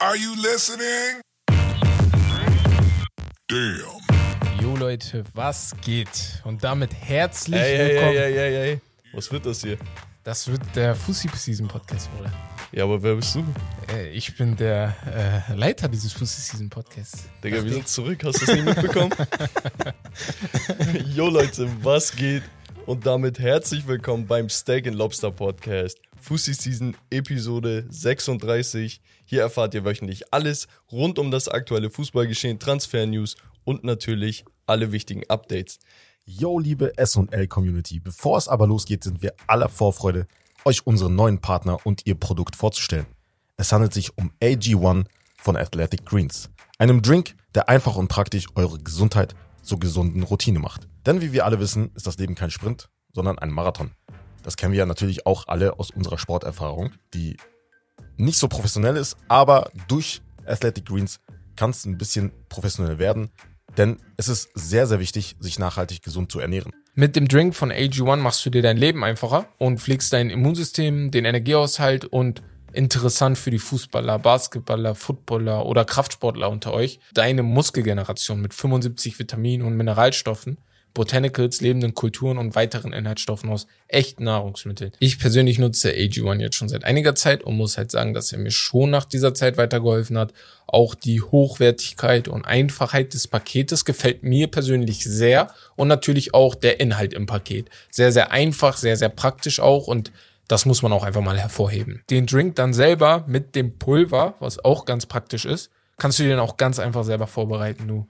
Are you listening? Damn. Jo Leute, was geht? Und damit herzlich Ey, willkommen. ey, ey, ey, ey. Was wird das hier? Das wird der Fussi Season Podcast, Bruder. Ja, aber wer bist du? Äh, Ich bin der äh, Leiter dieses Fussi Season Podcasts. Digga, wir sind zurück. Hast du es nicht mitbekommen? Jo, Leute, was geht? Und damit herzlich willkommen beim Steak and Lobster Podcast. Fussi Season Episode 36. Hier erfahrt ihr wöchentlich alles rund um das aktuelle Fußballgeschehen, Transfer-News und natürlich alle wichtigen Updates. Yo, liebe S&L-Community. Bevor es aber losgeht, sind wir aller Vorfreude, euch unseren neuen Partner und ihr Produkt vorzustellen. Es handelt sich um AG1 von Athletic Greens. Einem Drink, der einfach und praktisch eure Gesundheit zur gesunden Routine macht. Denn wie wir alle wissen, ist das Leben kein Sprint, sondern ein Marathon. Das kennen wir ja natürlich auch alle aus unserer Sporterfahrung, die nicht so professionell ist, aber durch Athletic Greens kann es ein bisschen professionell werden, denn es ist sehr, sehr wichtig, sich nachhaltig gesund zu ernähren. Mit dem Drink von AG1 machst du dir dein Leben einfacher und pflegst dein Immunsystem, den Energiehaushalt und interessant für die Fußballer, Basketballer, Footballer oder Kraftsportler unter euch, deine Muskelgeneration mit 75 Vitaminen und Mineralstoffen, Botanicals, lebenden Kulturen und weiteren Inhaltsstoffen aus echten Nahrungsmitteln. Ich persönlich nutze AG1 jetzt schon seit einiger Zeit und muss halt sagen, dass er mir schon nach dieser Zeit weitergeholfen hat. Auch die Hochwertigkeit und Einfachheit des Paketes gefällt mir persönlich sehr und natürlich auch der Inhalt im Paket. Sehr, sehr einfach, sehr, sehr praktisch auch und das muss man auch einfach mal hervorheben. Den Drink dann selber mit dem Pulver, was auch ganz praktisch ist, kannst du dir dann auch ganz einfach selber vorbereiten. Du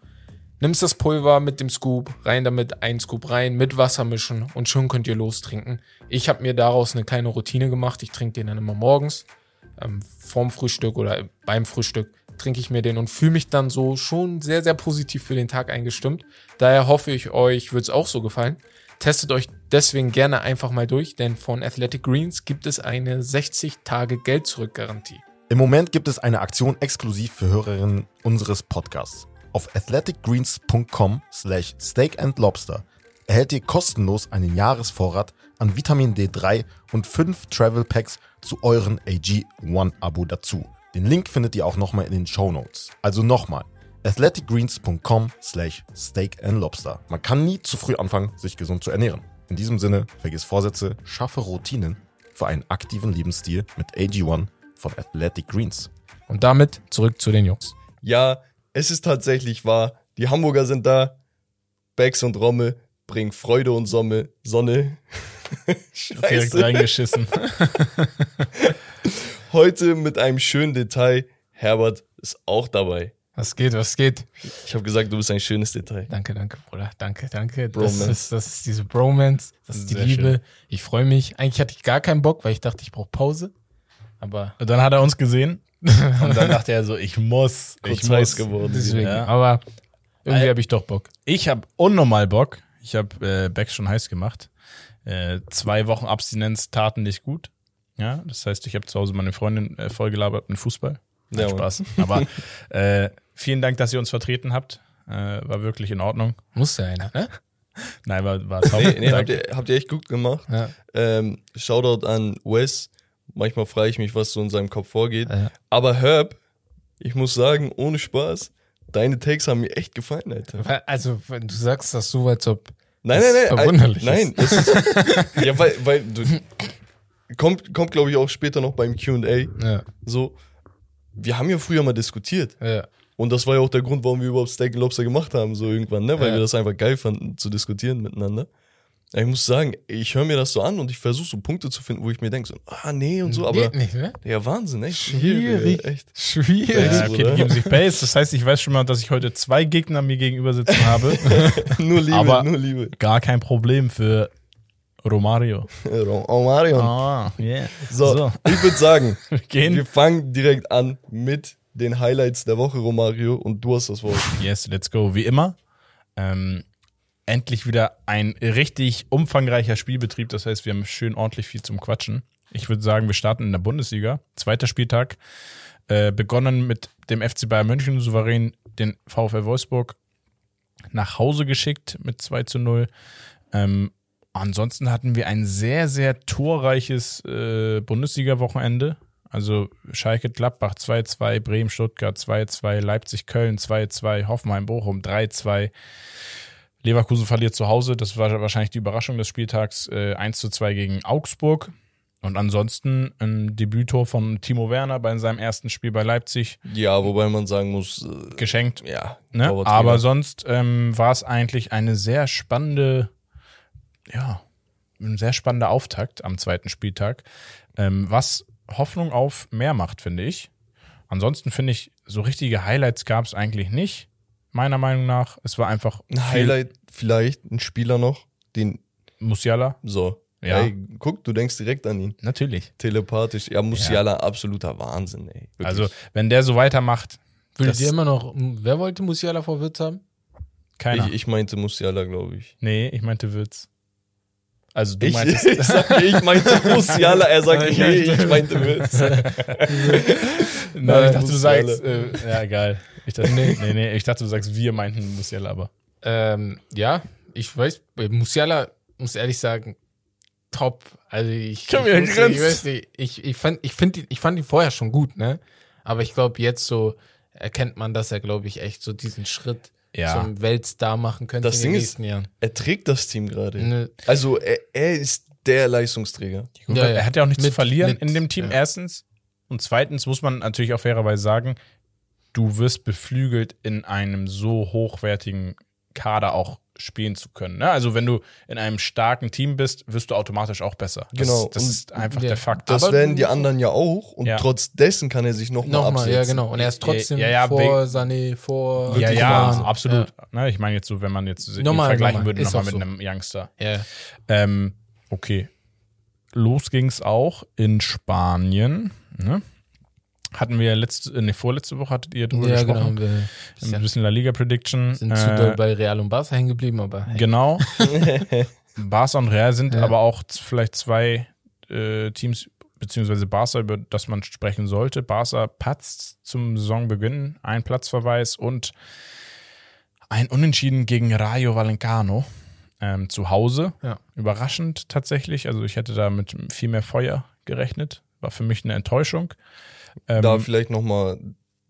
nimmst das Pulver mit dem Scoop, rein damit, ein Scoop rein, mit Wasser mischen und schon könnt ihr lostrinken. Ich habe mir daraus eine kleine Routine gemacht. Ich trinke den dann immer morgens, ähm, vorm Frühstück oder beim Frühstück trinke ich mir den und fühle mich dann so schon sehr, sehr positiv für den Tag eingestimmt. Daher hoffe ich, euch wird es auch so gefallen. Testet euch deswegen gerne einfach mal durch, denn von Athletic Greens gibt es eine 60-Tage-Geld-Zurück-Garantie. Im Moment gibt es eine Aktion exklusiv für Hörerinnen unseres Podcasts. Auf athleticgreens.com slash steak and lobster erhält ihr kostenlos einen Jahresvorrat an Vitamin D3 und 5 Travel Packs zu euren AG1-Abo dazu. Den Link findet ihr auch nochmal in den Show Notes. Also nochmal, athleticgreens.com slash steak and lobster. Man kann nie zu früh anfangen, sich gesund zu ernähren. In diesem Sinne, vergiss Vorsätze, schaffe Routinen für einen aktiven Lebensstil mit AG1 von Athletic Greens. Und damit zurück zu den Jungs. Ja, es ist tatsächlich wahr. Die Hamburger sind da. Becks und Romme bringen Freude und Sonne. Sonne. Direkt Scheiße. reingeschissen. Heute mit einem schönen Detail. Herbert ist auch dabei. Was geht, was geht? Ich habe gesagt, du bist ein schönes Detail. Danke, danke, Bruder. Danke, danke. Das ist, das ist diese Bromance, das ist die Sehr Liebe. schön. Ich freue mich. Eigentlich hatte ich gar keinen Bock, weil ich dachte, ich brauche Pause. Aber Und dann hat er uns gesehen und dann dachte er so, ich muss, ich Kurz heiß muss. geworden. deswegen. Ja. Aber irgendwie habe ich doch Bock. Ich habe unnormal Bock. Ich habe äh, Becks schon heiß gemacht. Äh, zwei Wochen Abstinenz taten nicht gut. Ja, das heißt, ich habe zu Hause meine Freundin äh, vollgelabert mit Fußball. Nein, Ja. Spaß. Aber äh, vielen Dank, dass ihr uns vertreten habt. Äh, war wirklich in Ordnung. Muss ja einer, ne? Nein, war, war top. Nee, nee, habt, ihr, habt ihr echt gut gemacht. Ja. Ähm, Shoutout an Wes. Manchmal frage ich mich, was so in seinem Kopf vorgeht. Ja. Aber Herb, ich muss sagen, ohne Spaß, deine Takes haben mir echt gefallen, Alter. Also, wenn du sagst das so, als ob. Nein, nein, ist nein. verwunderlich Nein, es ist, ja, weil, weil du, kommt, kommt glaube ich auch später noch beim Q&A. Ja, So, wir haben ja früher mal diskutiert. ja. Und das war ja auch der Grund, warum wir überhaupt Steak and Lobster gemacht haben, so irgendwann, ne? Weil Ja. wir das einfach geil fanden, zu diskutieren miteinander. Ich muss sagen, ich höre mir das so an und ich versuche so Punkte zu finden, wo ich mir denke, so, ah, nee und so, aber Geht nicht, ne? ja, Wahnsinn, echt. Schwierig. Echt. Schwierig. Ja, okay, die geben sich Base. Das heißt, ich weiß schon mal, dass ich heute zwei Gegner mir gegenüber sitzen habe. Nur Liebe, Aber- nur Liebe. Gar kein Problem für Romario. Oh, Marion. Ah, yeah. So, so. ich würde sagen, Wir gehen. wir fangen direkt an mit den Highlights der Woche, Romario, und du hast das Wort. Yes, let's go. Wie immer. Ähm, endlich wieder ein richtig umfangreicher Spielbetrieb. Das heißt, wir haben schön ordentlich viel zum Quatschen. Ich würde sagen, wir starten in der Bundesliga. Zweiter Spieltag. Äh, begonnen mit dem FC Bayern München souverän den VfL Wolfsburg nach Hause geschickt mit 2 zu 0. Ähm, ansonsten hatten wir ein sehr, sehr torreiches äh, Bundesliga-Wochenende. Also Schalke Gladbach 2-2, Bremen Stuttgart 2-2, Leipzig Köln 2-2, Hoffenheim Bochum 3-2. Leverkusen verliert zu Hause, das war wahrscheinlich die Überraschung des Spieltags, äh, 1-2 gegen Augsburg. Und ansonsten ein Debütor von Timo Werner bei seinem ersten Spiel bei Leipzig Ja, wobei man sagen muss, äh, geschenkt. ja, Ne? Aber sonst ähm, war es eigentlich eine sehr spannende, ja, ein sehr spannender Auftakt am zweiten Spieltag, ähm, was Hoffnung auf mehr macht, finde ich. Ansonsten finde ich, so richtige Highlights gab es eigentlich nicht, meiner Meinung nach. Es war einfach ein Highlight vielleicht, ein Spieler noch, den, Musiala, so. Ja. Ey, guck, du denkst direkt an ihn. natürlich. Telepathisch. Ja, Musiala, absoluter Wahnsinn, ey. Wirklich. Also, wenn der so weitermacht, Würdet ihr immer noch, wer wollte Musiala vor Wirtz haben? keiner. ich, ich meinte Musiala, glaube ich. nee, ich meinte Witz. Also du Ich, meintest. ich, sag, ich meinte Musiala, er sagt, Ich nee, meinte- ich meinte Witz. Nein, ich dachte, du sagst, äh, ja, egal. Ich dachte, nee, nee, nee, ich dachte, du sagst, wir meinten Musiala, aber. Ähm, ja, ich weiß, Musiala, muss ehrlich sagen, top. Also ich, ich, grinst. ich weiß nicht, ich, ich fand, ich finde, ich fand ihn vorher schon gut, ne? Aber ich glaube, jetzt so erkennt man, dass er, glaube ich, echt so diesen Schritt Ja. zum Weltstar machen könnte Das in Ding den ist- nächsten Jahren. Er trägt das Team gerade. Ne, Also er, er ist der Leistungsträger. Gut, Ja. Er hat ja auch nichts Mit- zu verlieren mit- in dem Team, ja. erstens. Und zweitens muss man natürlich auch fairerweise sagen, du wirst beflügelt, in einem so hochwertigen Kader auch spielen zu können. Ne? Also wenn du in einem starken Team bist, wirst du automatisch auch besser. Das, Genau. Das Und ist einfach ja, der Fakt. Das Aber werden die anderen ja auch. Und Ja. trotz dessen kann er sich nochmal Nochmal, absetzen. ja, genau. Und er ist trotzdem Ja, ja, vor Sané, vor ja, ja, Coman. absolut. Ne, ich meine jetzt so, wenn man jetzt ihn Nochmal, vergleichen nochmal. würde, nochmal mit so. einem Youngster. Ja. ja. Ähm, okay. Los ging's auch in Spanien. Ne? Hatten wir ja letzte, äh, nee, vorletzte Woche hattet ihr drüber Ja, genau. gesprochen. Wir Ein bisschen La Liga Prediction. sind Äh, zu doll bei Real und Barca hängen geblieben, aber hey. Genau. Barca und Real sind Ja. aber auch vielleicht zwei äh, Teams, beziehungsweise Barca, über das man sprechen sollte. Barca patzt zum Saisonbeginn, ein Platzverweis und ein Unentschieden gegen Rayo Vallecano ähm, zu Hause. Ja. Überraschend tatsächlich. Also ich hätte da mit viel mehr Feuer gerechnet. War für mich eine Enttäuschung. Ähm, Da vielleicht nochmal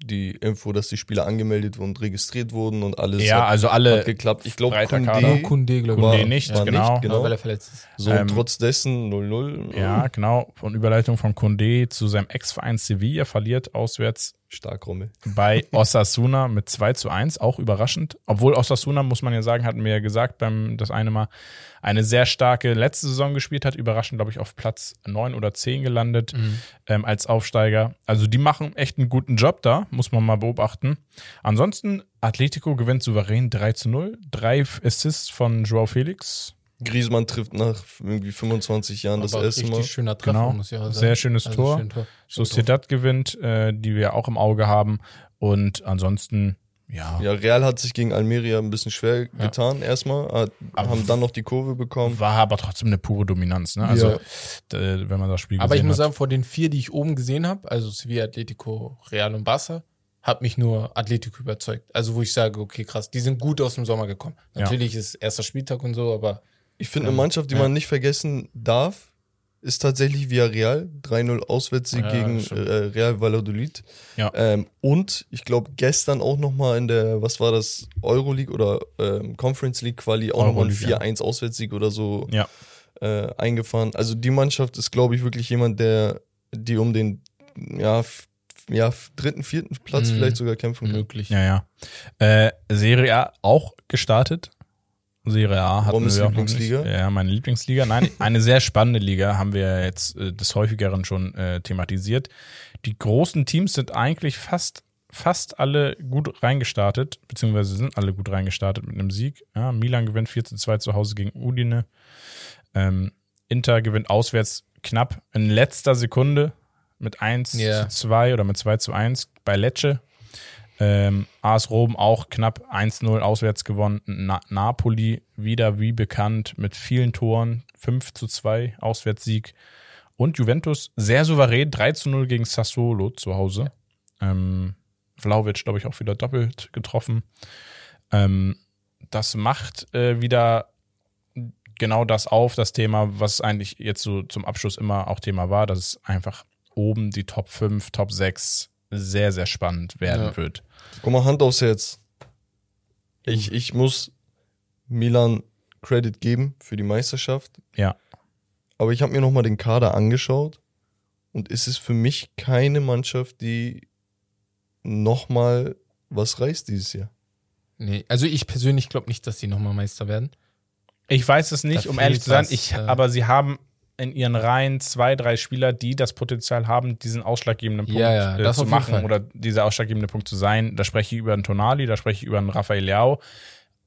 die Info, dass die Spieler angemeldet und registriert wurden und alles ja, hat, also hat alle geklappt. Ich glaube, Kunde, Kunde, glaube ich. Kunde war- nicht, war genau. nicht, genau. weil er verletzt ist. So, Ähm, trotz dessen 0-0. Ja, genau. Von Überleitung von Condé zu seinem Ex-Verein Sevilla verliert auswärts Stark, Rommel. bei Osasuna mit 2 zu 1, auch überraschend. Obwohl Osasuna, muss man ja sagen, hatten wir ja gesagt beim das eine Mal, eine sehr starke letzte Saison gespielt hat, überraschend, glaube ich, auf Platz 9 oder 10 gelandet ähm, als Aufsteiger. Also die machen echt einen guten Job da, muss man mal beobachten. Ansonsten, Atletico gewinnt souverän 3 zu 0. Drei Assists von Joao Felix. Griezmann trifft nach irgendwie 25 Jahren das Aber erste Mal. schöner Treffer, Genau. muss auch sagen. Sehr schönes Also Tor. schön Tor. Sociedad gewinnt, äh, die wir auch im Auge haben. Und ansonsten, ja, Ja, Real hat sich gegen Almeria ein bisschen schwer getan erstmal, hat, haben dann noch die Kurve bekommen. war aber trotzdem eine pure Dominanz. Ne? Also, Ja. wenn man das Spiel Aber ich muss hat. sagen, vor den vier, die ich oben gesehen habe, also Sevilla, Atletico, Real und Barca, hat mich nur Atletico überzeugt. Also wo ich sage, okay, krass, die sind gut aus dem Sommer gekommen. Ja. Natürlich ist erster Spieltag und so, aber Ich finde, eine Mannschaft, die Ja. man nicht vergessen darf, ist tatsächlich Villarreal. 3-0 Auswärtssieg Ja, gegen äh, Real Valladolid. Ja. Ähm, und ich glaube, gestern auch nochmal in der, was war das, Euroleague oder ähm, Conference League Quali auch nochmal ein Euroleague, ja. 4-1 Auswärtssieg oder so Ja. äh, eingefahren. Also die Mannschaft ist, glaube ich, wirklich jemand, der die um den ja, ja, dritten, vierten Platz Mhm. vielleicht sogar kämpfen kann. möglich. Ja, ja. Äh, Serie A auch gestartet. Serie A hatten Rommes wir auch noch Lieblingsliga? Nicht. Ja, meine Lieblingsliga. Nein, eine sehr spannende Liga haben wir jetzt äh, des häufigeren schon äh, thematisiert. Die großen Teams sind eigentlich fast fast alle gut reingestartet, beziehungsweise sind alle gut reingestartet mit einem Sieg. Ja, Milan gewinnt 4 zu 2 zu Hause gegen Udine. Ähm, Inter gewinnt auswärts knapp in letzter Sekunde mit 1 Ja. zu 2 oder mit 2 zu 1 bei Lecce. Ähm, AS Rom auch knapp 1-0 auswärts gewonnen. Na Napoli wieder wie bekannt mit vielen Toren. 5 zu 2 Auswärtssieg. Und Juventus sehr souverän 3 zu 0 gegen Sassuolo zu Hause. Ähm, Vlaovic, glaube ich, auch wieder doppelt getroffen. Ähm, das macht äh, wieder genau das auf, das Thema, was eigentlich jetzt so zum Abschluss immer auch Thema war, dass es einfach oben die Top 5, Top 6 sehr, sehr spannend werden Ja. wird. Guck mal, Hand aufs Herz. Ich, ich muss Milan Credit geben für die Meisterschaft. Ja. Aber ich habe mir nochmal den Kader angeschaut und es ist für mich keine Mannschaft, die nochmal was reißt dieses Jahr. Nee, also ich persönlich glaube nicht, dass die nochmal Meister werden. Ich weiß es nicht, Da um ehrlich zu sein. Ich, äh. aber sie haben in ihren Reihen zwei, drei Spieler, die das Potenzial haben, diesen ausschlaggebenden Punkt Ja, ja, äh, zu machen oder dieser ausschlaggebende Punkt zu sein. Da spreche ich über einen Tonali, da spreche ich über einen Rafael Leao,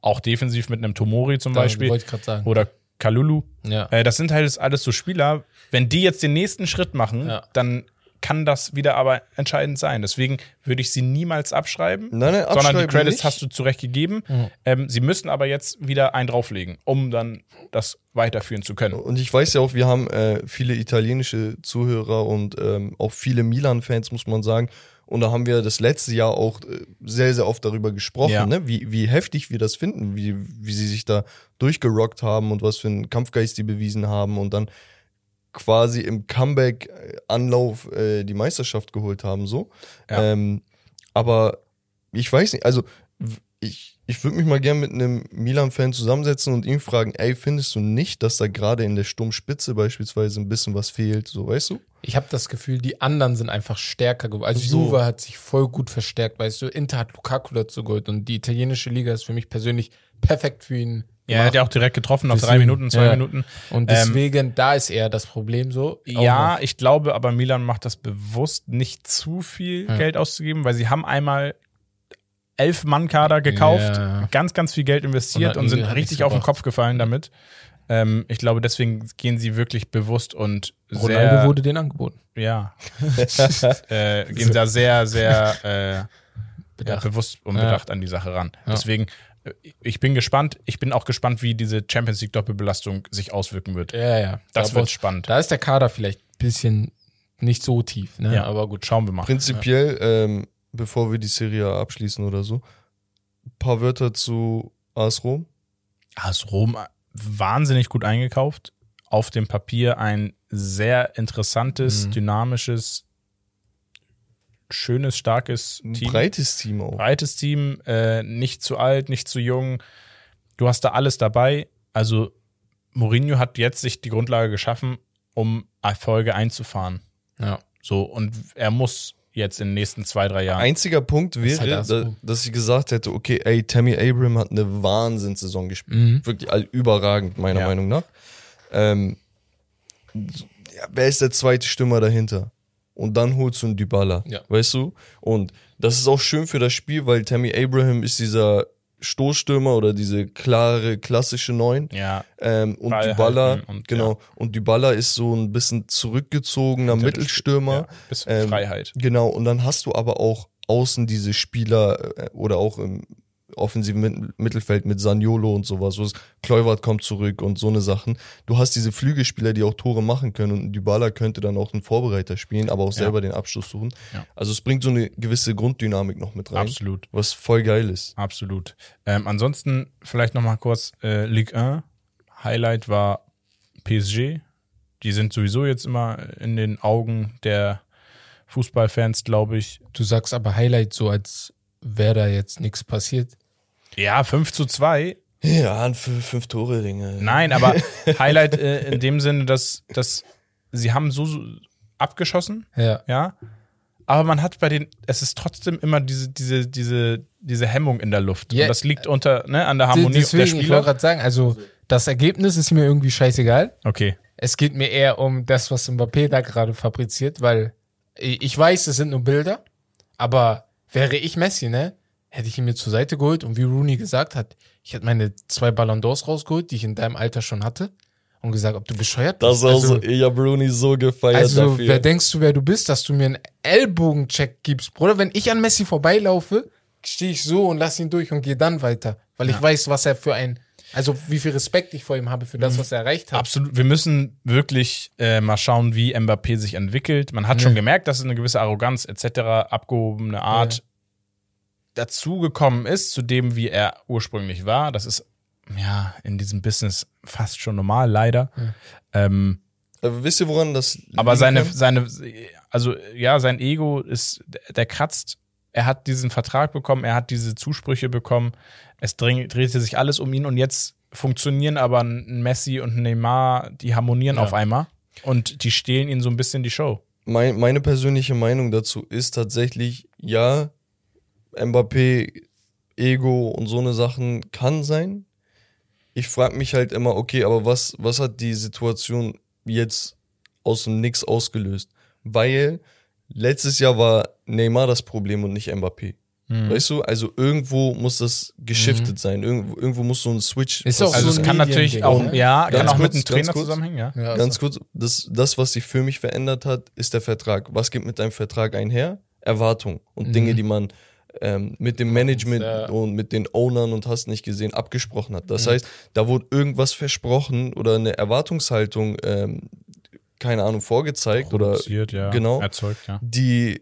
auch defensiv mit einem Tomori zum Da Beispiel wollte ich gerade sagen. oder Kalulu. Ja. Äh, das sind halt alles so Spieler, wenn die jetzt den nächsten Schritt machen, dann kann das wieder aber entscheidend sein. Deswegen würde ich sie niemals abschreiben, Nein, nein, sondern die abschreiben Credits nicht. hast du zurecht gegeben. Mhm. Ähm, sie müssen aber jetzt wieder einen drauflegen, um dann das weiterführen zu können. Und ich weiß ja auch, wir haben äh, viele italienische Zuhörer und ähm, auch viele Milan-Fans, muss man sagen. Und da haben wir das letzte Jahr auch äh, sehr, sehr oft darüber gesprochen, Ja. ne? wie, wie heftig wir das finden, wie, wie sie sich da durchgerockt haben und was für einen Kampfgeist die bewiesen haben und dann quasi im Comeback-Anlauf äh, die Meisterschaft geholt haben, so. Ja. Ähm, aber ich weiß nicht, also ich, ich würde mich mal gern mit einem Milan-Fan zusammensetzen und ihn fragen, ey, findest du nicht, dass da gerade in der Sturmspitze beispielsweise ein bisschen was fehlt, so weißt du? Ich habe das Gefühl, die anderen sind einfach stärker geworden. Also So. Juve hat sich voll gut verstärkt, weißt du. Inter hat Lukaku dazu geholt und die italienische Liga ist für mich persönlich perfekt für ihn. Ja, er hat ja auch direkt getroffen auf drei Minuten, zwei ja. Minuten. Und Ähm, deswegen, da ist eher das Problem so. Ja, noch. ich glaube, aber Milan macht das bewusst, nicht zu viel Ja. Geld auszugeben, weil sie haben einmal elf Mann-Kader gekauft, Ja. ganz, ganz viel Geld investiert Und und sind richtig auf den. Kopf gefallen damit. Ähm, ich glaube, deswegen gehen sie wirklich bewusst und Ronaldo sehr, wurde den angeboten. ja, äh, gehen da sehr, sehr äh, bewusst und bedacht an die Sache ran. Deswegen, ich bin gespannt. Ich bin auch gespannt, wie diese Champions League Doppelbelastung sich auswirken wird. Ja, ja. Das da, wird spannend. Da ist der Kader vielleicht ein bisschen nicht so tief, ne? Ja. Aber gut. Schauen wir mal. Prinzipiell, ähm, bevor wir die Serie abschließen oder so, ein paar Wörter zu AS Rom. AS Rom wahnsinnig gut eingekauft. Auf dem Papier ein sehr interessantes, Mhm. dynamisches, schönes, starkes Ein Team. breites Team auch. Breites Team, äh, nicht zu alt, nicht zu jung. Du hast da alles dabei. Also Mourinho hat jetzt sich die Grundlage geschaffen, um Erfolge einzufahren. Ja. So, und er muss jetzt in den nächsten zwei, drei Jahren. Einziger Punkt halt wäre, AS da, Rom. dass ich gesagt hätte, okay, ey, Tammy Abraham hat eine Wahnsinnssaison gespielt. Mhm. Wirklich all, überragend, meiner Ja. Meinung nach. Ähm, ja, wer ist der zweite Stürmer dahinter? Und dann holst du einen Dybala, Ja. weißt du? Und das ist auch schön für das Spiel, weil Tammy Abraham ist dieser Stoßstürmer oder diese klare, klassische Neun. ja, Ähm, und Ball Dybala, und- genau, und Dybala ist so ein bisschen zurückgezogener Mittelstürmer. Ja, bisschen Ähm, Freiheit. Genau, und dann hast du aber auch außen diese Spieler äh, oder auch im offensiven Mit- Mittelfeld mit Saniolo und sowas. So Kluivert kommt zurück und so eine Sachen. Du hast diese Flügelspieler, die auch Tore machen können und Dybala könnte dann auch einen Vorbereiter spielen, aber auch Ja. selber den Abschluss suchen. Ja. Also es bringt so eine gewisse Grunddynamik noch mit rein, Absolut. was voll geil ist. Absolut. Ähm, ansonsten vielleicht noch mal kurz äh, Ligue 1. Highlight war PSG. Die sind sowieso jetzt immer in den Augen der Fußballfans, glaube ich. Du sagst aber Highlight so, als wäre da jetzt nichts passiert. Ja, 5 zu 2. Ja, fünf, Tore Dinge. Nein, aber Highlight äh, in dem Sinne, dass, dass sie haben so, so abgeschossen, Ja. ja. Aber man hat bei den, es ist trotzdem immer diese, diese, diese, diese Hemmung in der Luft. Ja. Und das liegt unter, ne, an der Harmonie Deswegen, der ich wollte Spieler. gerade sagen, also das Ergebnis ist mir irgendwie scheißegal. Okay. Es geht mir eher um das, was Mbappé da gerade fabriziert, weil ich ich weiß, es sind nur Bilder, aber wäre ich Messi, ne, hätte ich ihn mir zur Seite geholt und wie Rooney gesagt hat, ich hätte meine zwei Ballon d'Ors rausgeholt, die ich in deinem Alter schon hatte und gesagt, ob du bescheuert Das bist. ist auch also, so, ich hab Rooney so gefeiert also dafür. wer denkst du, wer du bist, dass du mir einen Ellbogencheck gibst, Bruder? Wenn ich an Messi vorbeilaufe, stehe ich so und lass ihn durch und gehe dann weiter, weil ich weiß, was er für ein, also wie viel Respekt ich vor ihm habe für das, was er erreicht hat. Absolut. Wir müssen wirklich äh, mal schauen, wie Mbappé sich entwickelt. Man hat schon gemerkt, dass eine gewisse Arroganz etc., abgehobene Art dazugekommen ist zu dem, wie er ursprünglich war. Das ist ja in diesem Business fast schon normal, leider. Ähm, Äh, wisst ihr, woran das Aber seine, kann? seine, also ja, sein Ego ist, der kratzt. Er hat diesen Vertrag bekommen, er hat diese Zusprüche bekommen. Es dring, drehte sich alles um ihn und jetzt funktionieren aber ein Messi und ein Neymar, die harmonieren Ja. auf einmal und die stehlen ihnen so ein bisschen die Show. mein, meine persönliche Meinung dazu ist tatsächlich, ja, Mbappé, Ego und so eine Sachen kann sein. Ich frage mich halt immer, okay, aber was, was hat die Situation jetzt aus dem Nix ausgelöst? Weil letztes Jahr war Neymar das Problem und nicht Mbappé. Mhm. Weißt du, also irgendwo muss das geschiftet sein. Irgendwo, irgendwo muss so ein Switch. Ist auch Also so es kann natürlich auch, ne? ja, kann Ganz auch mit kurz, einem Trainer ganz kurz. zusammenhängen, ja. Ja, Ganz so. kurz, das, das, was sich für mich verändert hat, ist der Vertrag. Was geht mit deinem Vertrag einher? Erwartung und Mhm. Dinge, die man ähm, mit dem Management Ja. und mit den Ownern und hast nicht gesehen abgesprochen hat. Mhm. Das heißt, da wurde irgendwas versprochen oder eine Erwartungshaltung, ähm, keine Ahnung, vorgezeigt oder ja. genau. Erzeugt, ja. die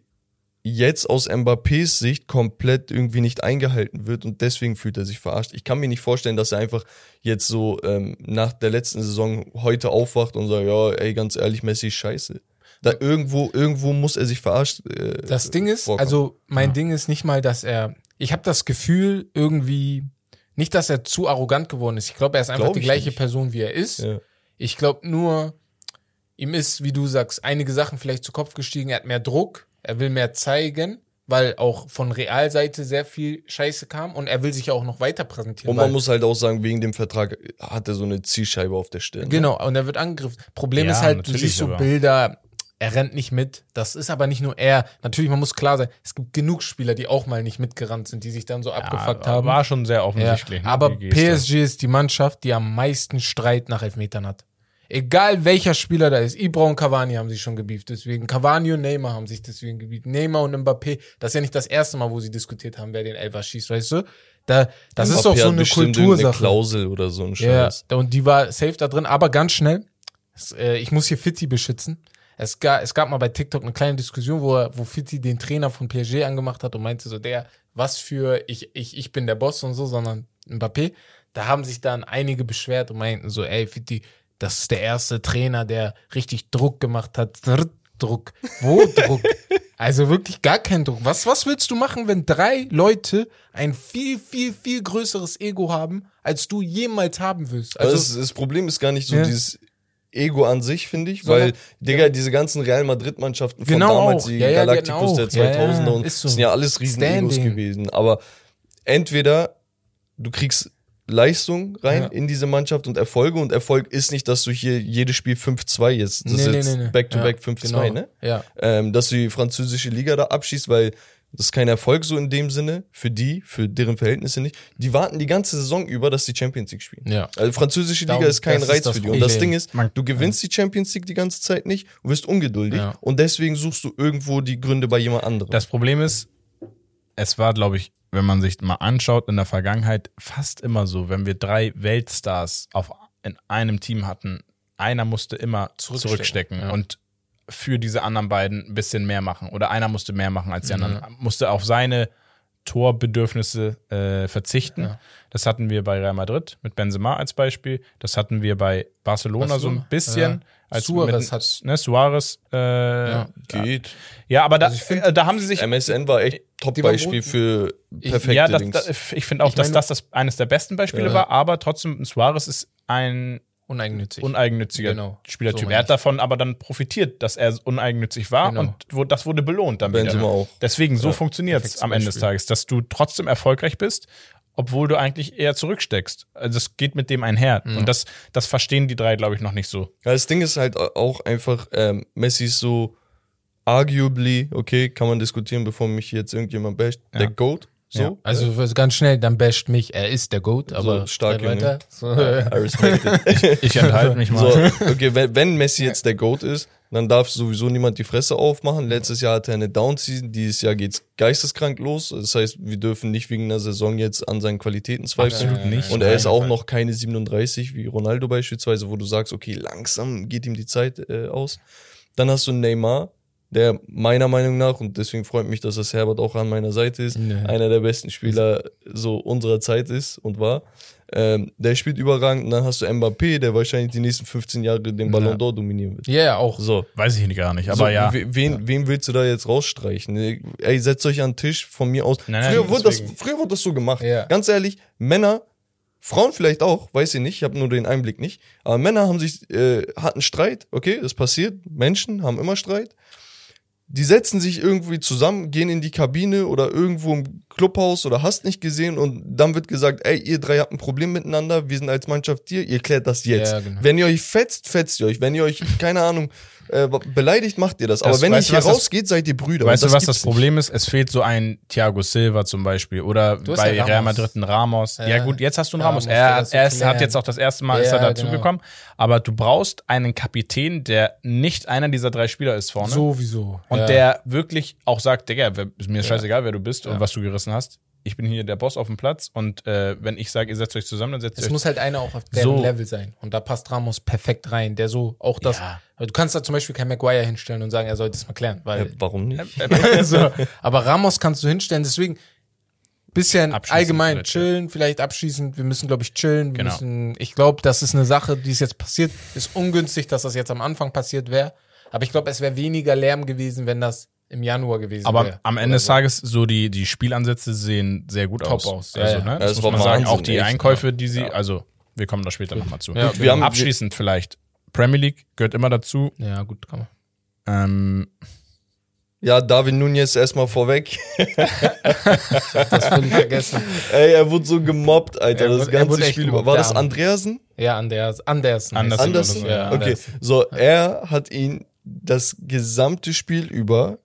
jetzt aus Mbappés Sicht komplett irgendwie nicht eingehalten wird und deswegen fühlt er sich verarscht. Ich kann mir nicht vorstellen, dass er einfach jetzt so ähm, nach der letzten Saison heute aufwacht und sagt, ja, ey, ganz ehrlich, Messi ist scheiße. Da irgendwo, irgendwo muss er sich verarscht. Äh, Das Ding ist, vorkommen. also mein Ja. Ding ist nicht mal, dass er, ich habe das Gefühl irgendwie, nicht, dass er zu arrogant geworden ist. Ich glaube, er ist einfach Glaub die ich gleiche nicht. Person, wie er ist. Ja. Ich glaube nur, ihm ist, wie du sagst, einige Sachen vielleicht zu Kopf gestiegen. Er hat mehr Druck, er will mehr zeigen, weil auch von Realseite sehr viel Scheiße kam und er will sich ja auch noch weiter präsentieren. Und man muss halt auch sagen, wegen dem Vertrag hat er so eine Zielscheibe auf der Stirn. Genau, und er wird angegriffen. Problem Ja, ist halt, du siehst so Bilder, er rennt nicht mit. Das ist aber nicht nur er. Natürlich, man muss klar sein, es gibt genug Spieler, die auch mal nicht mitgerannt sind, die sich dann so abgefuckt ja, haben. War schon sehr Ja, offensichtlich. ne, aber. PSG ist die Mannschaft, die am meisten Streit nach Elfmetern hat. Egal welcher Spieler da ist, Ibra und Cavani haben sich schon gebieft, deswegen Cavani und Neymar haben sich deswegen gebieft. Neymar und Mbappé, das ist ja nicht das erste Mal, wo sie diskutiert haben, wer den Elfer schießt, weißt du? Da, das ist Mbappé doch so eine Kultursache. Klausel oder so ein Ja, Scheiß. und die war safe da drin, aber ganz schnell. Äh, ich muss hier Fitti beschützen. Es gab, es gab mal bei TikTok eine kleine Diskussion, wo, er, wo Fitti den Trainer von PSG angemacht hat und meinte so, der, was für, ich, ich, ich bin der Boss und so, sondern Mbappé. Da haben sich dann einige beschwert und meinten so, ey, Fitti, das ist der erste Trainer, der richtig Druck gemacht hat. Druck. Wo Druck? Also wirklich gar kein Druck. Was, was willst du machen, wenn drei Leute ein viel, viel, viel größeres Ego haben, als du jemals haben willst? Also, das, das Problem ist gar nicht so Ja. dieses Ego an sich, finde ich, weil, Digga, diese ganzen Real Madrid-Mannschaften von Genau damals, auch. die Ja, ja, Galacticos genau. der 2000er Ja, ja, und ist so. sind ja alles riesen Egos Standing. gewesen. Aber entweder du kriegst Leistung rein Ja. in diese Mannschaft und Erfolge und Erfolg ist nicht, dass du hier jedes Spiel 5-2 jetzt, das Nee, ist nee, nee. back-to-back Ja, 5-2, genau. ne? Ja. Ähm, dass du die französische Liga da abschießt, weil das ist kein Erfolg so in dem Sinne, für die, für deren Verhältnisse nicht. Die warten die ganze Saison über, dass die Champions League spielen. Ja. Also französische Liga Darum- ist kein ist Reiz für die. Und das. Ding ist, Man- du gewinnst die Champions League die ganze Zeit nicht und wirst ungeduldig. Ja. Und deswegen suchst du irgendwo die Gründe bei jemand anderem. Das Problem ist, es war, glaube ich, wenn man sich mal anschaut, in der Vergangenheit fast immer so, wenn wir drei Weltstars auf, in einem Team hatten, einer musste immer Zurückstecken, zurückstecken, ja. und für diese anderen beiden ein bisschen mehr machen. Oder einer musste mehr machen als die anderen. Musste auf seine Torbedürfnisse äh, verzichten. Ja. Das hatten wir bei Real Madrid mit Benzema als Beispiel. Das hatten wir bei Barcelona, so ein bisschen. ja. Als Suarez mit, hat- ne, Suarez. Äh, ja. Geht. aber da, Also ich find- äh, da haben sie sich MSN war echt Top-Beispiel für Ich- perfekte ja, das, Dings. das, ich finde auch, Ich dass meine- das, das eines der besten Beispiele Ja. war, aber trotzdem, Suarez ist ein Uneigennützig. uneigennütziger Genau. So Spielertyp. meine er hat davon aber dann profitiert, dass er uneigennützig war Genau. und wo, das wurde belohnt dann Benzema wieder. auch. Deswegen, so Ja, funktioniert es am Ende des. Tages, dass du trotzdem erfolgreich bist, obwohl du eigentlich eher zurücksteckst. Also das geht mit dem einher. Und das, das verstehen die drei, glaube ich, noch nicht so. Ja, das Ding ist halt auch einfach, ähm, Messi ist so arguably, okay, kann man diskutieren, bevor mich jetzt irgendjemand basht, der Goat. So. Ja. also was ganz schnell, dann basht mich, er ist der Goat, aber stark, red weiter. So, I respect it. Ich enthalte mich mal. So, okay, wenn, wenn Messi jetzt der GOAT ist, dann darf sowieso niemand die Fresse aufmachen. Letztes Jahr hatte er eine Down-Season, dieses Jahr geht's geisteskrank los. Das heißt, wir dürfen nicht wegen einer Saison jetzt an seinen Qualitäten zweifeln. Absolut nicht. Und er ist auch noch keine 37 wie Ronaldo beispielsweise, wo du sagst, okay, langsam geht ihm die Zeit äh, aus. Dann hast du Neymar, der meiner Meinung nach, und deswegen freut mich, dass das Herbert auch an meiner Seite ist, Nee. einer der besten Spieler so unserer Zeit ist und war. Ähm, der spielt überragend und dann hast du Mbappé, der wahrscheinlich die nächsten 15 Jahre den Ballon d'Or dominieren wird. Ja, ja, auch. So. Weiß ich gar nicht, aber so, ja. we- Wen, wen willst du da jetzt rausstreichen? Ey, setzt euch an den Tisch von mir aus. Nein, nein, früher, wurde das, früher wurde das so gemacht. Ja. Ganz ehrlich, Männer, Frauen vielleicht auch, weiß ich nicht, ich habe nur den Einblick nicht. Aber Männer haben sich, äh, hatten Streit, okay, das passiert. Menschen haben immer Streit. Die setzen sich irgendwie zusammen, gehen in die Kabine oder irgendwo im Clubhaus oder hast nicht gesehen und dann wird gesagt, ey, ihr drei habt ein Problem miteinander, wir sind als Mannschaft hier, ihr klärt das jetzt. Ja, genau. Wenn ihr euch fetzt, fetzt ihr euch. Wenn ihr euch, keine Ahnung, äh, beleidigt, macht ihr das. Aber Das- wenn ihr hier rausgeht, seid ihr Brüder. Weißt du, was das Problem ist? Es fehlt so ein Thiago Silva zum Beispiel oder bei ja Real Ramos. Madrid ein Ramos. Ja, Ja. gut, jetzt hast du einen Ramos, Er, er ist, hat jetzt auch das erste Mal ist er dazugekommen. Aber du brauchst einen Kapitän, der nicht einer dieser drei Spieler ist vorne. Sowieso. Und ja. der wirklich auch sagt, Digga, wer- ist mir scheißegal, wer du bist und was du gerissen hast. Ich bin hier der Boss auf dem Platz und äh, wenn ich sage, ihr setzt euch zusammen, dann setzt ihr Es euch muss halt einer auch auf deren So. Level sein. Und da passt Ramos perfekt rein, der so auch das. Ja. Du kannst da zum Beispiel kein Maguire hinstellen und sagen, er sollte es mal klären. Ja, Weil, warum nicht? so. Aber Ramos kannst du hinstellen, deswegen bisschen allgemein vielleicht, chillen, vielleicht abschließend. Wir müssen, glaube ich, chillen. Wir Genau. müssen, ich glaube, das ist eine Sache, die ist jetzt passiert. Ist ungünstig, dass das jetzt am Anfang passiert wäre. Aber ich glaube, es wäre weniger Lärm gewesen, wenn das im Januar gewesen Aber wäre. am Ende des so. Tages, so die, die Spielansätze sehen sehr gut Top aus. aus, ja, Also, ja. ne, das, das muss man sagen. Auch die echt, Einkäufe, die sie, also wir kommen da später nochmal zu. Ja, Gut, wir haben- Abschließend vielleicht. Premier League gehört immer dazu. Ja, gut, kann man. Ähm, Ja, David Nunez erstmal vorweg. Das völlig vergessen. Ey, er wurde so gemobbt, Alter. Er das wurde- ganze Spiel. gemobbt, War das. Andreasen? Ja, Anders, Andersen. Andersen er. Andersen? Ja, okay. Andersen. So, er hat ihn das gesamte Spiel über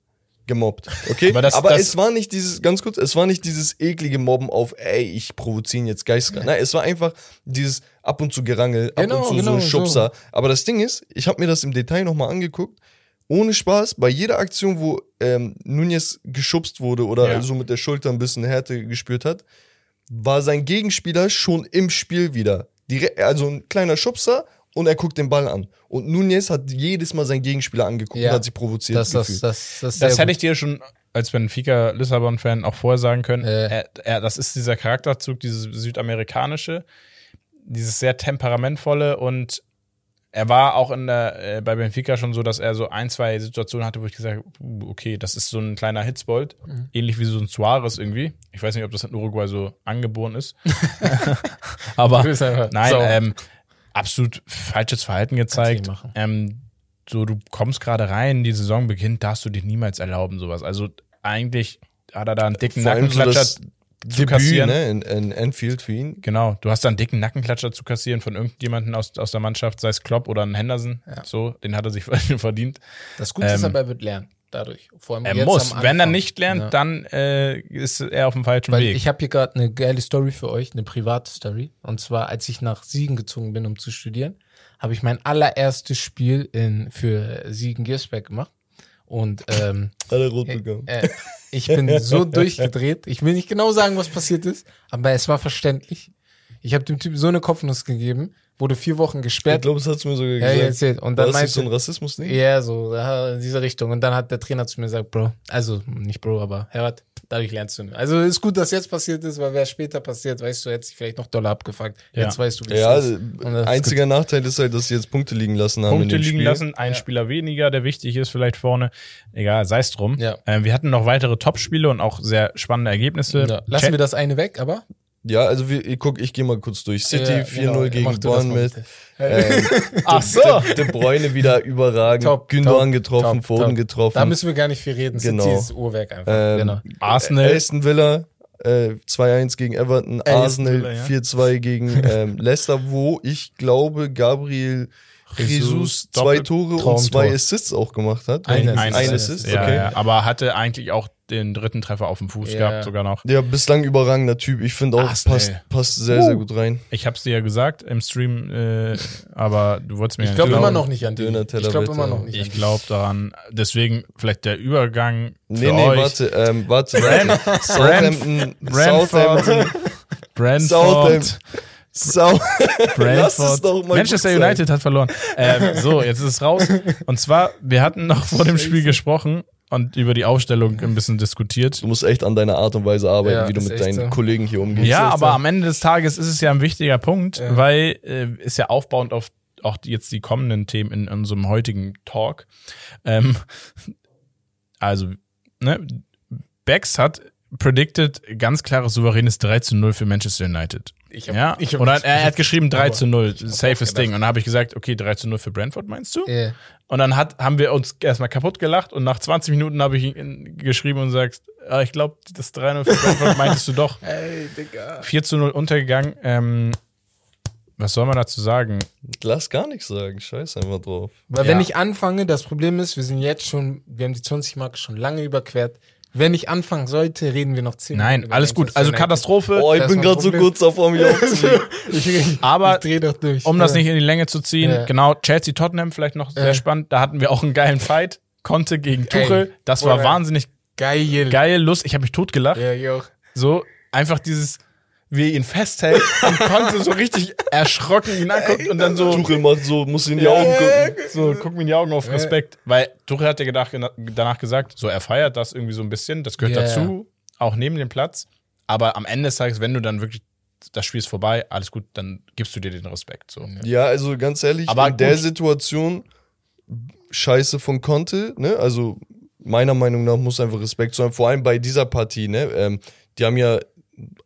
gemobbt. Okay? Aber Aber, das- das- es war nicht dieses, ganz kurz, es war nicht dieses eklige Mobben auf, ey, ich provoziere ihn jetzt geistkrank. Nein, es war einfach dieses ab und zu Gerangel, ab Genau, und zu genau, so so. Schubser. Aber das Ding ist, ich habe mir das im Detail nochmal angeguckt. Ohne Spaß, bei jeder Aktion, wo ähm, Nunez geschubst wurde oder Ja. so mit der Schulter ein bisschen Härte gespürt hat, war sein Gegenspieler schon im Spiel wieder. Direkt, also ein kleiner Schubser und er guckt den Ball an. Und Nunez hat jedes Mal seinen Gegenspieler angeguckt Ja. und hat sich provoziert Das, das, das, das, das hätte ich dir schon als Benfica Lissabon-Fan auch vorher sagen können. Äh. Er, er, das ist dieser Charakterzug, dieses südamerikanische, dieses sehr temperamentvolle und er war auch in der, äh, bei Benfica schon so, dass er so ein, zwei Situationen hatte, wo ich gesagt habe, okay, das ist so ein kleiner Hitzbold, Mhm. ähnlich wie so ein Suarez irgendwie. Ich weiß nicht, ob das in Uruguay so angeboren ist. Aber nein, ähm, absolut falsches Verhalten gezeigt. Ähm, so, du kommst gerade rein, die Saison beginnt, darfst du dir niemals erlauben, sowas. Also eigentlich hat er da einen dicken Vor so Nackenklatscher das zu Debüt, kassieren. ne, in, in Anfield für ihn. Genau, du hast da einen dicken Nackenklatscher zu kassieren von irgendjemandem aus, aus der Mannschaft, sei es Klopp oder ein Henderson. So, den hat er sich verdient. Das Gute ist ähm, aber, er wird lernen. Dadurch. Vor allem Er jetzt muss. am Wenn er nicht lernt, Ja. dann äh, ist er auf dem falschen Weil Weg. ich habe hier gerade eine geile Story für euch, eine private Story. Und zwar, als ich nach Siegen gezogen bin, um zu studieren, habe ich mein allererstes Spiel in, für Siegen-Giersberg gemacht. Und ähm, er rot bekommen. äh, ich bin so durchgedreht. Ich will nicht genau sagen, was passiert ist, aber es war verständlich. Ich habe dem Typ so eine Kopfnuss gegeben, wurde vier Wochen Ich gesperrt. glaube, das hat du mir sogar Ja, gesagt. ja, erzählt. Und War dann das nicht so ein meinte, Rassismus-Ding? ja, so, ja, in diese Richtung. Und dann hat der Trainer zu mir gesagt, Bro, also nicht Bro, aber Herbert, dadurch lernst du nicht. Also ist gut, dass jetzt passiert ist, weil wäre später passiert, weißt du, hätte sich vielleicht noch doller abgefuckt. Ja. Jetzt weißt du, wie Ja, es ist. Und das ist einziger Nachteil ist halt, dass sie jetzt Punkte liegen lassen haben in Punkte dem liegen Spiel. lassen, ein Spieler weniger, der wichtig ist, vielleicht vorne. Egal, sei es drum. Ja. Ähm, wir hatten noch weitere Top-Spiele und auch sehr spannende Ergebnisse. Ja. Lassen wir das eine weg, aber? Ja, also wir, ich guck, ich gehe mal kurz durch. City Ja, 4-0 genau. gegen Bournemouth. Ähm, Ach so. De, De Bruyne wieder überragend. Top, Gündogan top, getroffen, top, Foden top. getroffen. Da müssen wir gar nicht viel reden. Genau. City ist Uhrwerk einfach. ähm, genau. Arsenal. Aston Villa äh, 2-1 gegen Everton. Aston Arsenal Villa, ja. 4-2 gegen ähm, Leicester, wo ich glaube, Gabriel Jesus zwei Tore und zwei Assists auch gemacht hat. Ein Ein, Assist. Assist, ja, okay. ja, aber hatte eigentlich auch den dritten Treffer auf dem Fuß Ja. gehabt, sogar noch. Ja, bislang überragender Typ. Ich finde auch, Arsenal. passt, passt sehr, sehr gut rein. Ich hab's dir ja gesagt im Stream, äh, aber du wolltest mir Ich ja glaube nicht immer noch nicht an die. Ich glaube immer noch nicht an Ich glaube daran. Deswegen vielleicht der Übergang für Nee, nee, euch. warte, ähm, warte, warte. Southampton. Southampton, Brentford. Southampton. Sau. Manchester. United hat verloren. Ähm, so, jetzt ist es raus. Und zwar, wir hatten noch vor dem Spiel gesprochen und über die Aufstellung ein bisschen diskutiert. Du musst echt an deiner Art und Weise arbeiten, Ja, wie du mit deinen so. Kollegen hier umgehst. Ja, aber so. am Ende des Tages ist es ja ein wichtiger Punkt, weil äh, ist ja aufbauend auf auch die, jetzt die kommenden Themen in unserem heutigen Talk. Ähm, also, ne, Bex hat predicted ganz klares souveränes 3 zu 0 für Manchester United. Ich hab- ja, ich hab oder er hat geschrieben 3 zu 0, safes gedacht. Ding. Und dann habe ich gesagt, okay, 3 zu 0 für Brentford, meinst du? Ja. Und dann hat, haben wir uns erstmal kaputt gelacht und nach 20 Minuten habe ich ihn geschrieben und sagst, ah, ich glaube, das 3-0 für Brentford meintest du doch. Ey, Digga. 4 zu 0 untergegangen. Ähm, was soll man dazu sagen? Lass gar nichts sagen. Scheiß einfach drauf. Weil Ja. wenn ich anfange, das Problem ist, wir sind jetzt schon, wir haben die 20-Marke schon lange überquert. Wenn ich anfangen sollte, reden wir noch 10 Nein, Minuten alles gut. Also. Katastrophe. Oh, ich bin gerade so kurz davor, mich aufzuregen. Ich, ich, Aber ich dreh doch durch. um das nicht in die Länge zu ziehen, Ja. genau, Chelsea-Tottenham vielleicht noch sehr Ja. spannend. Da hatten wir auch einen geilen Fight. Conte gegen Tuchel. Ey, das war Bruder. wahnsinnig Geil. geil, Lust. Ich habe mich totgelacht. Ja, ich auch. So, einfach dieses, wie er ihn festhält und Conte so richtig erschrocken ihn anguckt und dann so, Tuchel macht so, muss in die Augen gucken. so guck mir in die Augen auf Respekt. Weil Tuchel hat ja gedacht, danach gesagt, so er feiert das irgendwie so ein bisschen, das gehört Ja, dazu, auch neben dem Platz. Aber am Ende des Tages, wenn du dann wirklich, das Spiel ist vorbei, alles gut, dann gibst du dir den Respekt. So. Ja, also ganz ehrlich, Aber in der gut. Situation Scheiße von Conte, ne? Also meiner Meinung nach muss einfach Respekt sein. Vor allem bei dieser Partie, ne? Ähm, die haben ja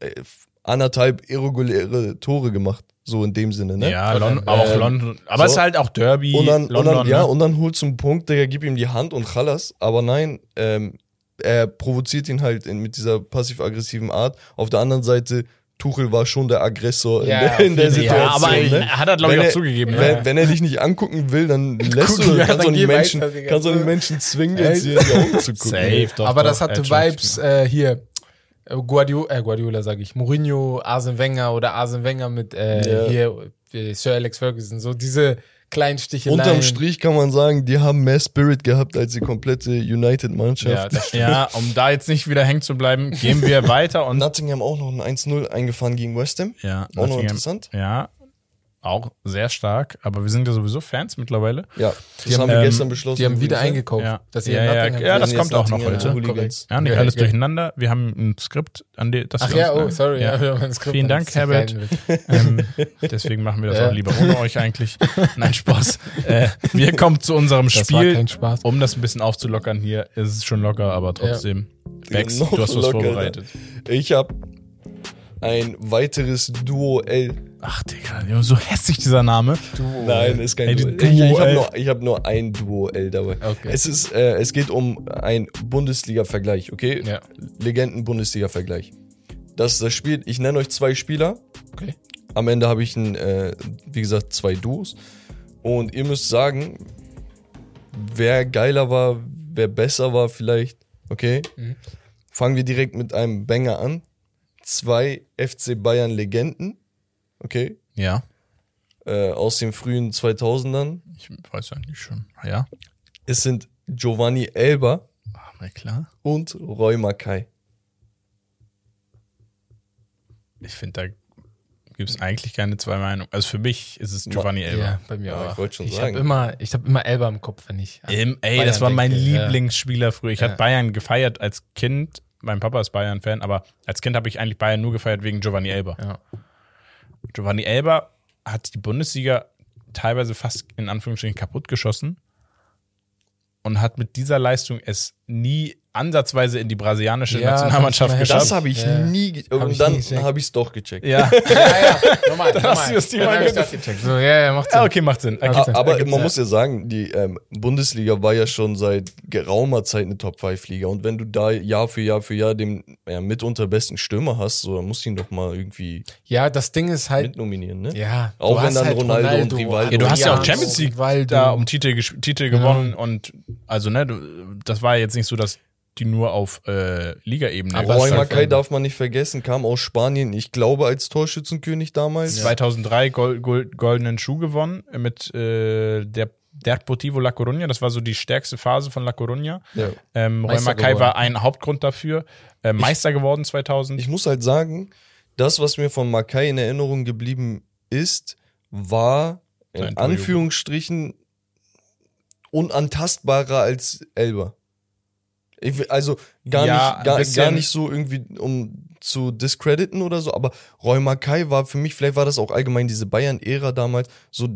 äh, anderthalb irreguläre Tore gemacht, so in dem Sinne, ne? Ja, Lon auch ähm, London. Aber so. es ist halt auch Derby, Und dann, London. und dann, ja, ne? und dann holt zum Punkt, Digga, gib ihm die Hand und Chalas. Aber nein, ähm, er provoziert ihn halt in, mit dieser passiv-aggressiven Art. Auf der anderen Seite, Tuchel war schon der Aggressor Ja, in, der, in der Situation. ja, aber ne? er hat er, glaube ich, auch zugegeben. Wenn, ja. wenn er dich nicht angucken will, dann lässt Guck, du, ja, kannst dann du Menschen, kannst du den Menschen zwingen, jetzt hier in die Augen zu gucken. Safe, doch. Aber doch, das hatte Vibes äh, hier. Äh, Guardiola, äh, Guardiola sage ich, Mourinho, Arsene Wenger oder Arsene Wenger mit äh, Ja. hier Sir Alex Ferguson. So diese kleinen Sticheleien. Unterm Strich kann man sagen, die haben mehr Spirit gehabt als die komplette Ja, United-Mannschaft. das ja, um da jetzt nicht wieder hängen zu bleiben, gehen wir weiter und Nottingham auch noch ein 1-0 eingefahren gegen West Ham. ja, Auch noch interessant. Ja, auch sehr stark, aber wir sind ja sowieso Fans mittlerweile. Ja, das haben- haben, wir ähm, gestern beschlossen. Die haben wieder eingekauft. Ja, Dass sie ja, ja, ja, sind. das kommt auch noch heute. Ja, nicht alles durcheinander. Wir haben ein Skript, an die, das Ach ja, uns- oh, sorry. Ja. Ja. wir haben ein Skript, Vielen Dank, ist Herbert. ähm, deswegen machen wir das Ja. auch lieber ohne euch eigentlich. Nein, Spaß. Äh, wir kommen zu unserem Das war Spiel. kein Spaß. Um das ein bisschen aufzulockern hier, ist es schon locker, aber trotzdem. Bex, du hast was vorbereitet. Ich habe ein weiteres Duell. Ach, Digga, so hässlich dieser Name. Nein, ist kein Ey, Duell. die Ich, ich habe nur, hab nur ein Duell dabei. Okay. Es, ist, äh, es geht um einen Bundesliga-Vergleich, okay? Ja. Legenden-Bundesliga-Vergleich. Das ist das Spiel. Ich nenne euch zwei Spieler. Okay. Am Ende habe ich, ein, äh, wie gesagt, zwei Duos. Und ihr müsst sagen, wer geiler war, wer besser war vielleicht. Okay? Mhm. Fangen wir direkt mit einem Banger an. Zwei FC Bayern Legenden. Okay? Ja, Äh, aus den frühen 2000ern. ich weiß eigentlich schon. Ja, Es sind Giovanni Elber aber klar. und Roy Mackay. Ich finde, da gibt es eigentlich keine zwei Meinungen. Also für mich ist es Giovanni Elber. Ja, bei mir Ja, auch. ich wollte schon ich sagen. habe immer, ich habe immer Elba im Kopf, wenn ich. Ähm, ey, Bayern das war mein denke, ja. Lieblingsspieler früher. Ich Ja. hatte Bayern gefeiert als Kind. Mein Papa ist Bayern-Fan, aber als Kind habe ich eigentlich Bayern nur gefeiert wegen Giovanni Elber. Ja. Giovanni Elber hat die Bundesliga teilweise fast in Anführungsstrichen kaputt geschossen und hat mit dieser Leistung es nie ansatzweise in die brasilianische Ja, Nationalmannschaft das geschafft. Das habe ich Ja. nie. ge- Hab Und ich dann habe ich es doch gecheckt. ja. Ja, ja, nochmal, hast nochmal. du das Thema Dann das gecheckt. So, ja, ja, macht Sinn. ja, okay, macht Sinn. Okay. Aber gibt's man muss ja sagen, die ähm, Bundesliga war ja schon seit geraumer Zeit eine Top-5-Liga. Und wenn du da Jahr für Jahr für Jahr den ja, mitunter besten Stürmer hast, so, dann musst du ihn doch mal irgendwie Ja, das Ding ist halt, mitnominieren, ne? ja. Auch wenn hast dann halt Ronaldo und Rivaldo- Ja, du hast ja auch Champions League Rivaldo. da um Titel, Titel gewonnen und also ne, du, das war jetzt nicht so, dass die nur auf äh, Ligaebene. Aber Roy Mackay darf man nicht vergessen, kam aus Spanien, ich glaube als Torschützenkönig damals. 2003 Gol Gol goldenen Schuh gewonnen mit äh, der Deportivo La Coruña. Das war so die stärkste Phase von La Coruña. Ja. Ähm, Roy Mackay war ein Hauptgrund dafür. Äh, Meister geworden 2000. Ich muss halt sagen, das, was mir von Makai in Erinnerung geblieben ist, war in. Anführungsstrichen unantastbarer als Elber. Ich, also gar, Ja, nicht, gar, gar nicht so irgendwie, um zu discrediten oder so, aber Roy Makai war für mich, vielleicht war das auch allgemein diese Bayern-Ära damals, so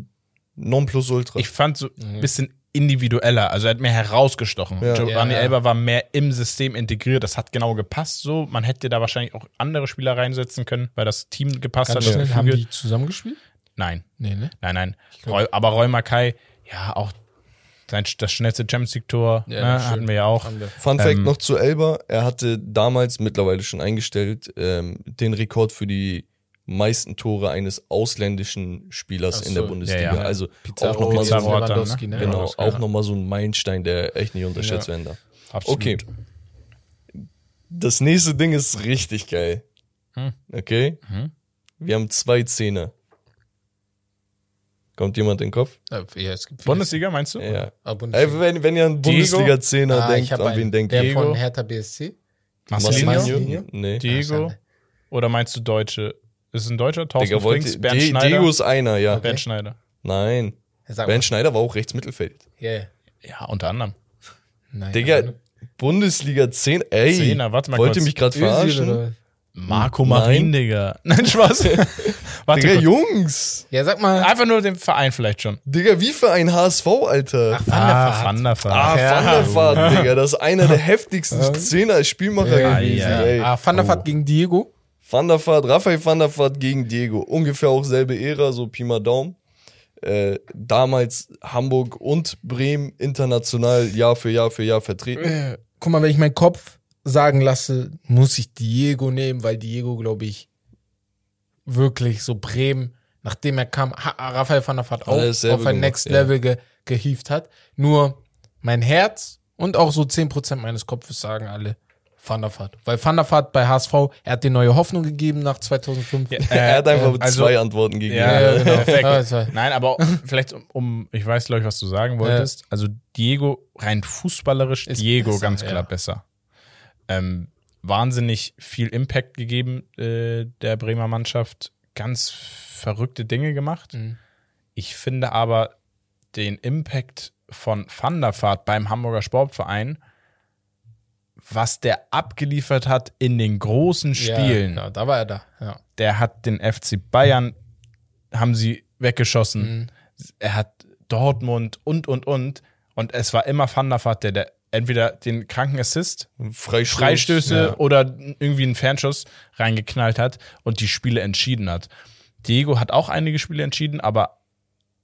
Nonplusultra. Ich fand so ein bisschen individueller, also er hat mehr herausgestochen. Ja. Giovanni Ja, ja. Elber war mehr im System integriert, das hat genau gepasst so. Man hätte da wahrscheinlich auch andere Spieler reinsetzen können, weil das Team gepasst Ganz hat. das schnell, haben die zusammengespielt? Nein, Nee, ne? nein, nein. Roy, aber Roy Mackay, ja, auch sein, das schnellste Champions League-Tor Ja, ne, hatten wir ja auch. Fun Fact Ähm, noch zu Elber, er hatte damals mittlerweile schon eingestellt ähm, den Rekord für die meisten Tore eines ausländischen Spielers Ach in der so, Bundesliga. ja, ja. Also Pizarro, auch nochmal so, Lewandowski, ne? ne? genau, Lewandowski, auch noch mal so ein Meilenstein, der echt nicht unterschätzt Ja. werden darf. Absolut. Okay. Das nächste Ding ist richtig geil. Hm. Okay? Mhm. Wir haben zwei Zehner. Kommt jemand in den Kopf? Ja, ja, es gibt Bundesliga meinst du? Ja. Ah, Bundesliga. wenn, wenn ihr an Bundesliga-Zehner Ah, ich denkt, an einen. wen denkt Der ihr? Diego? von Hertha BSC? Marcelinho? Marcelinho? Nee. Diego? schade. Oder meinst du Deutsche? Ist es ein Deutscher? Thorsten Digga, wollte, Frings, Bernd Die- Schneider? Diego ist einer, ja. Bernd Schneider. Nein. Bernd Schneider war auch Rechtsmittelfeld. Ja, ja. Ja, unter anderem. Nein, Digga, Bundesliga 10, ey. Zehner, warte mal Wollt ihr kurz. mich gerade Özil verarschen? Marco Nein. Marin, Digga. Nein, Spaß. Warte Digga, kurz. Jungs. Ja, sag mal. Einfach nur den Verein vielleicht schon. Digga, wie für ein HSV, Alter. Ach, Van der Ah, Vaart. Van der Vaart. Ah, Ja. Digga. Das ist einer der heftigsten Zehner Spielmacher Ja, gewesen, ja. ey. Ah, Van der Vaart gegen Diego. Van der Vaart, Raphael Van der Vaart gegen Diego. Ungefähr auch selbe Ära, so Pi mal Daumen. Äh, damals Hamburg und Bremen international Jahr für Jahr für Jahr vertreten. Äh, guck mal, wenn ich meinen Kopf sagen lasse, muss ich Diego nehmen, weil Diego, glaube ich, wirklich so Bremen, nachdem er kam, ha Raphael van der Vaart auch auf ein gemacht, Next ja. Level ge gehievt hat. Nur mein Herz und auch so 10% meines Kopfes sagen alle Van der Vaart. Weil Van der Vaart bei HSV, er hat dir neue Hoffnung gegeben nach 2005. Ja, er hat einfach also- zwei Antworten gegeben. Ja, Ja, genau. perfekt. Ja, zwei. Nein, aber vielleicht um, um ich weiß, glaube ich, was du sagen wolltest. Also Diego, rein fußballerisch, Ist Diego besser, ganz klar ja. besser. Ähm, wahnsinnig viel Impact gegeben äh, der Bremer Mannschaft. Ganz verrückte Dinge gemacht. Mhm. Ich finde aber den Impact von Van der Vaart beim Hamburger Sportverein, was der abgeliefert hat in den großen Spielen, Ja, da war er da. Ja. der hat den FC Bayern, haben sie weggeschossen. Mhm. Er hat Dortmund und, und, und. Und es war immer Van der Vaart, der, der entweder den kranken Assist, Freistoß. Freistöße Ja. oder irgendwie einen Fernschuss reingeknallt hat und die Spiele entschieden hat. Diego hat auch einige Spiele entschieden, aber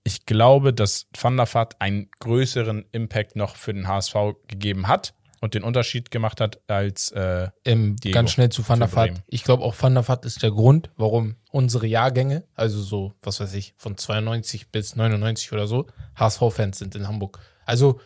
ich glaube, dass Van der Vaart einen größeren Impact noch für den HSV gegeben hat und den Unterschied gemacht hat als äh, Ähm, Diego ganz schnell zu Van der Vaart. Ich glaube auch Van der Vaart ist der Grund, warum unsere Jahrgänge, also so, was weiß ich, von 92 bis 99 oder so, HSV-Fans sind in Hamburg. Also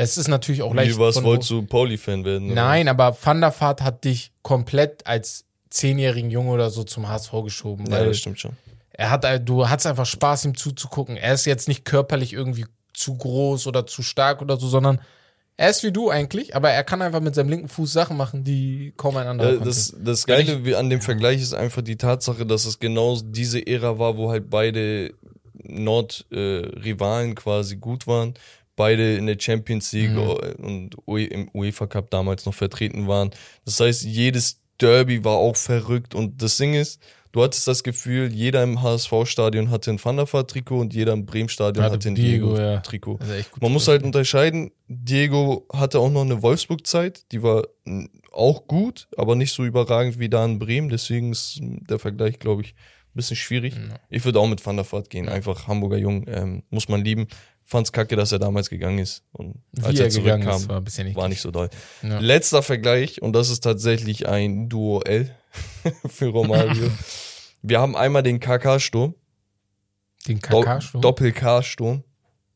es ist natürlich auch leicht. Wie, was von- wolltest du Pauli-Fan werden? oder? Nein, aber Van der Vaart hat dich komplett als zehnjährigen Junge oder so zum HSV geschoben. Ja, das stimmt schon. er hat, du hattest einfach Spaß, ihm zuzugucken. Er ist jetzt nicht körperlich irgendwie zu groß oder zu stark oder so, sondern er ist wie du eigentlich, aber er kann einfach mit seinem linken Fuß Sachen machen, die kaum ein anderer Äh, konnte. das, das Geile wie an dem Vergleich ist einfach die Tatsache, dass es genau diese Ära war, wo halt beide Nord-Rivalen quasi gut waren, beide in der Champions League Mhm. und UE im UEFA Cup damals noch vertreten waren. Das heißt, jedes Derby war auch verrückt und das Ding ist, du hattest das Gefühl, jeder im HSV-Stadion hatte ein Van der Vaart-Trikot und jeder im Bremen-Stadion Hatte hatte ein Diego, ja. Diego-Trikot. Also Man muss halt unterscheiden, Diego hatte auch noch eine Wolfsburg-Zeit, die war auch gut, aber nicht so überragend wie da in Bremen, deswegen ist der Vergleich, glaube ich, ein bisschen schwierig. Ich würde auch mit Van der Vaart gehen, einfach Hamburger Jung, ähm, muss man lieben. Fand's kacke, dass er damals gegangen ist und als Wie er, er gegangen zurückkam, ist, war ein bisschen eklig. war nicht so doll. Ja. Letzter Vergleich, und das ist tatsächlich ein Duo-L für Romario. Wir haben einmal den KK-Sturm, Den Do KK-Sturm. Doppel-K-Sturm.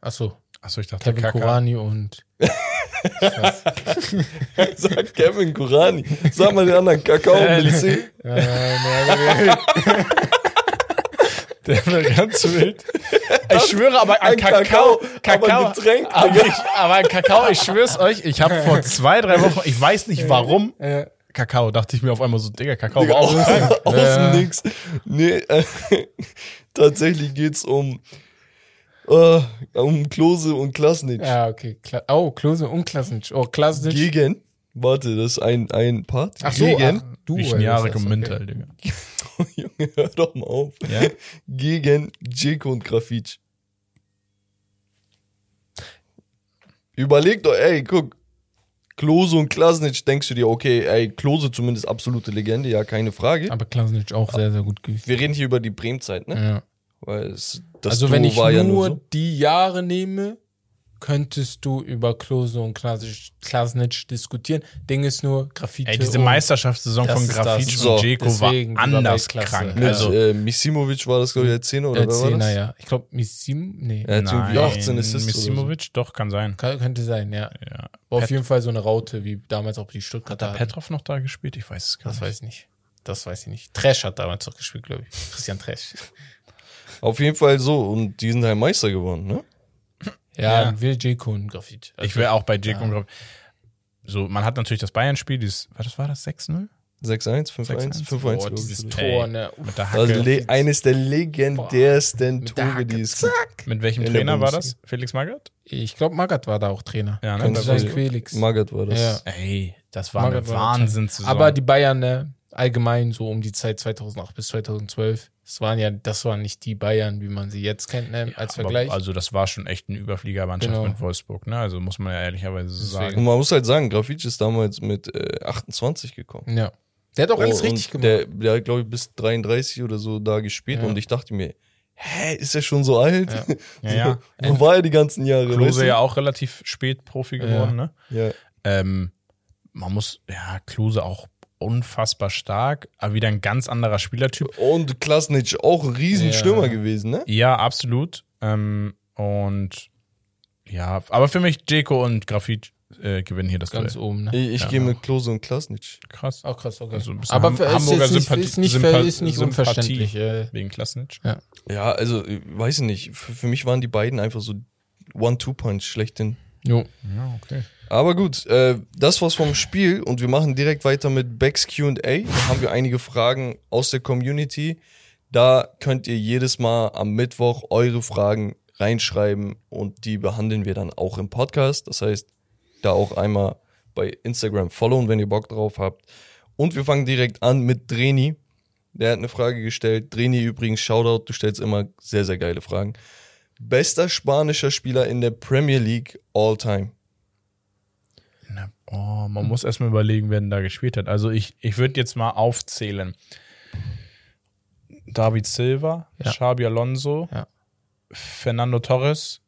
Achso, Achso, ich dachte, Kevin Kaka. Kurani und Sagt Kevin Kurani. Sag mal den anderen Kakao mit C. Der war ganz wild. Ich schwöre, aber an Ein Kakao, Kakao, aber ein Getränk, aber, ich, aber an Kakao, ich schwör's euch, ich habe vor zwei, drei Wochen, ich weiß nicht warum, Kakao, dachte ich mir auf einmal so, Digga, Kakao Digga, war auch aus, aus dem Nix. Nee, äh, tatsächlich geht's um, äh, um Klose und Klasnitsch. Ja, okay. Kla oh, Klose und Klasnitsch. Oh, Klasnitsch. Gegen, warte, das ist ein, ein Part. Ach so, Gegen, ach, du. Und ist Minter, okay. Digga. Junge, hör doch mal auf. Ja? Gegen Jeko und Grafitsch. Überleg doch, ey, guck. Klose und Klasnitsch, denkst du dir, okay, ey, Klose zumindest absolute Legende, ja, keine Frage. Aber Klasnitsch auch sehr, sehr gut geübt. Wir reden hier über die Bremzeit, ne? Ja. Weil es, das Also Duo wenn ich war nur, ja nur so. die Jahre nehme, könntest du über Klose und Klasnitsch, Klasnitsch diskutieren. Ding ist nur Graffiti. Ey, diese Meisterschaftssaison Das von das. Grafitsch So, und Jeko war anders krank. Mit Also, äh, Misimovic war das, glaube ich, der 10 oder der wer war Zehner, das? ja. Ich glaube, Missim, nee. Er hat nein, 18 Assists oder so. Misimovic, doch, kann sein. Kann, könnte sein, ja. Ja. War auf jeden Fall so eine Raute, wie damals auch die Stuttgarter. Hat hatten. Petrov noch da gespielt? Ich weiß es gar Das nicht. weiß ich nicht. Das weiß ich nicht. Trash hat damals doch gespielt, glaube ich. Christian Trash. Auf jeden Fall so. Und die sind halt Meister geworden, ne? Ja, Ja. Will J. und Graffiti. Also, Ich wäre auch bei Jeko und So, man hat natürlich das Bayern-Spiel, dieses, was war das, 6-0? 6-1, 5-1, 6-1. 5-1. Boah, glaub ich. dieses Tor, ne? Mit der Also Hacke. le eines der legendärsten Tore, die es gibt. Zack. mit welchem in der Trainer war das? Felix Magath? Ich glaube, Magath war da auch Trainer. Ja, ne? Könnte Das sein, war- Quelix. Magath war das. Ja. Ey, das war Magath eine war Wahnsinnssaison. Aber die Bayern, ne, allgemein so um die Zeit 2008 bis 2012, das waren ja, das waren nicht die Bayern, wie man sie jetzt kennt, ne, als Vergleich. Also das war schon echt eine Überfliegermannschaft Genau. mit Wolfsburg, ne? Also muss man ja ehrlicherweise so Deswegen. sagen. Und man muss halt sagen, Grafitsch ist damals mit äh, 28 gekommen. ja. Der hat auch alles Oh, richtig und gemacht. Der, der hat, glaube ich, bis 33 oder so da gespielt Ja. und ich dachte mir, hä, ist er schon so alt? Ja. Ja, ja. Wo war er die ganzen Jahre? weißt Klose du? ja auch relativ spät Profi geworden, ne? Ja. Ähm, man muss, ja, Klose auch unfassbar stark, aber wieder ein ganz anderer Spielertyp. Und Klasnitsch auch ein Riesenstürmer Ja. gewesen, ne? Ja, absolut. Ähm, und ja, aber für mich Jeko und Grafit äh, gewinnen hier das Ganz Duell. oben, ne? Ich, ich gehe mit Klose und Klasnitsch. Krass. Auch krass, okay. Also Aber Ham- für, ist, Hamburger nicht, Sympathie- ist nicht, Sympa- ist nicht Sympathie. unverständlich. Äh, Wegen Klasnitsch. Ja, also, ich weiß ich nicht. Für, für mich waren die beiden einfach so One-Two-Punch schlechthin. jo. Ja, okay. Aber gut, äh, das war's vom Spiel und wir machen direkt weiter mit Becks QA. Da haben wir einige Fragen aus der Community. Da könnt ihr jedes Mal am Mittwoch eure Fragen reinschreiben und die behandeln wir dann auch im Podcast. Das heißt, da auch einmal bei Instagram followen, wenn ihr Bock drauf habt. Und wir fangen direkt an mit Dreni. Der hat eine Frage gestellt. Dreni übrigens, Shoutout, du stellst immer sehr, sehr geile Fragen. Bester spanischer Spieler in der Premier League all time. Na, oh, man muss erstmal überlegen, wer denn da gespielt hat. Also ich, ich würde jetzt mal aufzählen. David Silva, Ja. Xabi Alonso, Ja. Fernando Torres.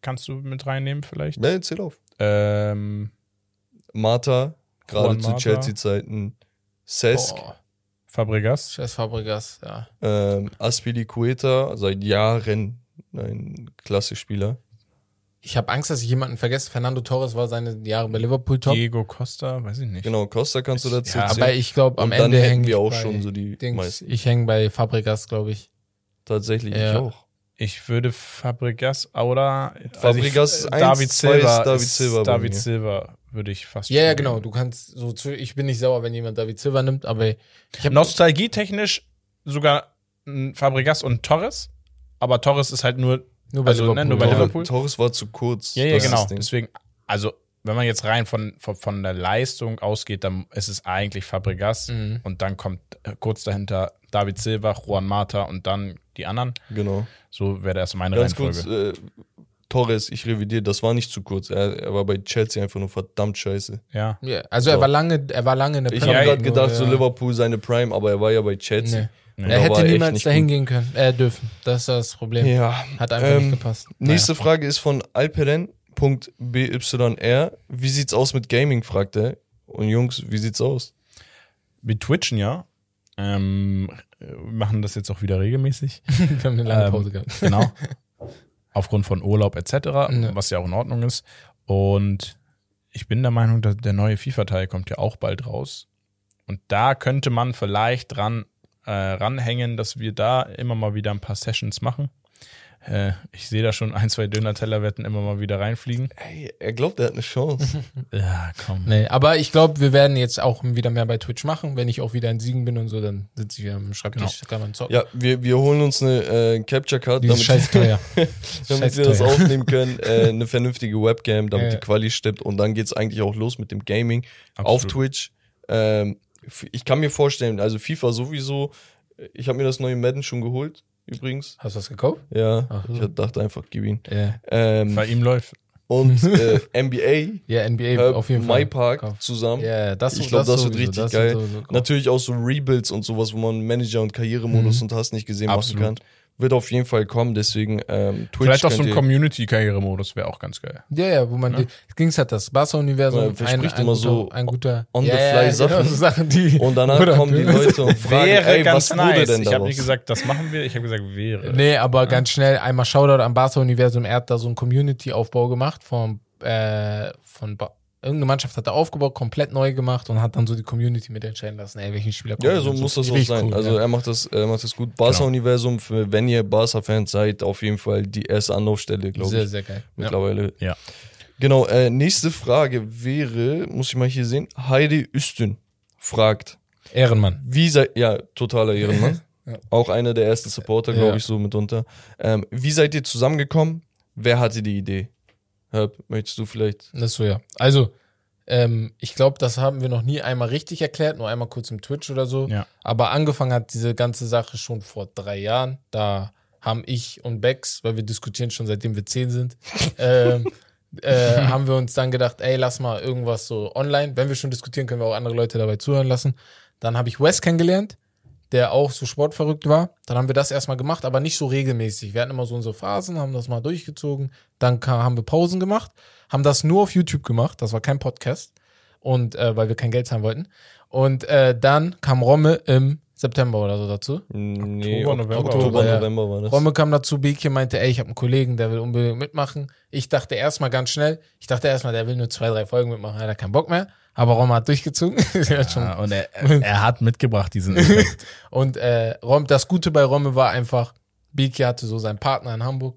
Kannst du mit reinnehmen vielleicht? Ja, erzähl auf. Ähm, Marta, gerade zu. Chelsea-Zeiten. Sesk, Boah. Fabregas. Scheiß Fabregas, ja. ähm, Aspilicueta, seit Jahren ein klasse Spieler. Ich habe Angst, dass ich jemanden vergesse. Fernando Torres war seine Jahre bei Liverpool top. Diego Costa, weiß ich nicht. Genau, Costa kannst du dazu Ja, zählen. Aber ich glaube, am Ende hätten hänge wir ich auch schon so die Dings. meisten. Ich hänge bei Fabregas, glaube ich. Tatsächlich, ich Ja. auch. Ich würde Fabregas oder Fabregas ich, ist eins, David zwei Silva. David Silva David. Silva würde ich fast. Ja, ja, genau. Du kannst so zu, ich bin nicht sauer, wenn jemand David Silva nimmt, aber ich habe Nostalgietechnisch sogar Fabregas und Torres, aber Torres ist halt nur nur bei also, ne, Liverpool. nur bei Ja. Liverpool. Torres war zu kurz. Ja, ja, genau. Deswegen, also wenn man jetzt rein von, von, von der Leistung ausgeht, dann ist es eigentlich Fabregas Mhm. und dann kommt äh, kurz dahinter David Silva, Juan Mata und dann die anderen. Genau. So wäre das meine Ganz Reihenfolge. kurz, äh, Torres, ich revidiere, das war nicht zu kurz. Er, er war bei Chelsea einfach nur verdammt scheiße. Ja. Ja, also er So. war lange, er war lange in der Ich Premier habe Ja, gerade gedacht, nur, so ja. Liverpool seine Prime, aber er war ja bei Chelsea. Nee. Und Er hätte niemals dahin gehen können, äh, dürfen. Das ist das Problem. Ja. Hat einfach Ähm, nicht gepasst. Nächste Frage ist von alperen.byr. Wie sieht's aus mit Gaming, fragt er. Und Jungs, wie sieht's aus? Wir twitchen ja. Ähm, wir machen das jetzt auch wieder regelmäßig. Naja. Wir haben eine lange Ähm, Pause gehabt. Genau. Aufgrund von Urlaub etc., Ja. was ja auch in Ordnung ist. Und ich bin der Meinung, dass der neue FIFA-Teil kommt ja auch bald raus. Und da könnte man vielleicht dran äh, ranhängen, dass wir da immer mal wieder ein paar Sessions machen. Äh, ich sehe da schon ein, zwei Döner-Teller-Wetten immer mal wieder reinfliegen. Ey, er glaubt, er hat eine Chance. Ja, komm. Nee, aber ich glaube, wir werden jetzt auch wieder mehr bei Twitch machen. Wenn ich auch wieder in Siegen bin und so, dann sitze ich wieder am Schreibtisch, kann man zocken. ja, wir, wir holen uns eine äh, Capture Card, Die ist damit, scheiß teuer. damit scheiß wir das aufnehmen können. Äh, eine vernünftige Webcam, damit Ja. die Quali stimmt. Und dann geht's eigentlich auch los mit dem Gaming auf Absolut. Twitch. Ähm, ich kann mir vorstellen, also FIFA sowieso. Ich habe mir das neue Madden schon geholt, übrigens. Hast du das gekauft? Ja, so. ich dachte einfach, gib ihn. Ja. Ähm, Bei ihm läuft. und äh, NBA, Ja, NBA Herb, auf jeden Fall. My Park Kauf. zusammen. Ja, das Ich glaub, das wird sowieso, richtig das geil. Natürlich auch so Rebuilds und sowas, wo man Manager- und Karrieremodus und hast nicht gesehen Absolut. machen kann. Wird auf jeden Fall kommen, deswegen ähm, Twitch Vielleicht auch so ein Community-Karrieremodus wäre auch ganz geil. Ja, ja, wo man, die, ging's halt das Barca-Universum, Ja, verspricht ein, ein, immer guter, so ein guter, on the ja, fly ja, Sachen. Genau, so Sachen die, Und danach Oder- kommen die Leute und fragen, ey, was wurde denn Ich habe nicht gesagt, das machen wir, ich habe gesagt, wäre. Nee, aber ganz schnell einmal Shoutout am Barca-Universum. Er hat da so einen Community-Aufbau gemacht von, äh, von ba irgendeine Mannschaft hat er aufgebaut, komplett neu gemacht und hat dann so die Community mitentscheiden lassen, ey, welchen Spieler Ja, kommt so und muss das auch sein. cool, also ja. er macht das, er macht das gut. Barca-Universum, für- wenn ihr Barca-Fans seid, auf jeden Fall die erste Anlaufstelle, glaube sehr, ich. sehr geil. Ja. Mittlerweile. Ja. Genau, äh, nächste Frage wäre, muss ich mal hier sehen, Heidi Üstün fragt, Ehrenmann. wie seid, ja, totaler Ehrenmann. Ja. Auch einer der ersten Supporter, glaube Ja. ich, so mitunter. Ähm, wie seid ihr zusammengekommen? Wer hatte die Idee? Herb, möchtest du vielleicht? Das so, ja. Also, ähm, ich glaube, das haben wir noch nie einmal richtig erklärt, nur einmal kurz im Twitch oder so. Ja. Aber angefangen hat diese ganze Sache schon vor drei Jahren. Da haben ich und Bex, weil wir diskutieren schon seitdem wir zehn sind, ähm, äh, haben wir uns dann gedacht, ey, lass mal irgendwas so online. Wenn wir schon diskutieren, können wir auch andere Leute dabei zuhören lassen. Dann habe ich Wes kennengelernt, der auch so sportverrückt war. Dann haben wir das erstmal gemacht, aber nicht so regelmäßig. Wir hatten immer so unsere Phasen, haben das mal durchgezogen. Dann kam, haben wir Pausen gemacht, haben das nur auf YouTube gemacht. Das war kein Podcast. Und äh, weil wir kein Geld zahlen wollten. Und äh, dann kam Romme im September oder so dazu. Nee, Oktober, Ok- November. Oktober, Oktober, ja. November war das. Romme kam dazu, Beke meinte, ey, ich habe einen Kollegen, der will unbedingt mitmachen. Ich dachte erstmal ganz schnell, ich dachte erstmal, der will nur zwei, drei Folgen mitmachen, er hat keinen Bock mehr. Aber Romme hat durchgezogen. Er hat schon Ja, und er, er hat mitgebracht diesen Effekt. Und äh, Rom, das Gute bei Romme war einfach, Biki hatte so seinen Partner in Hamburg.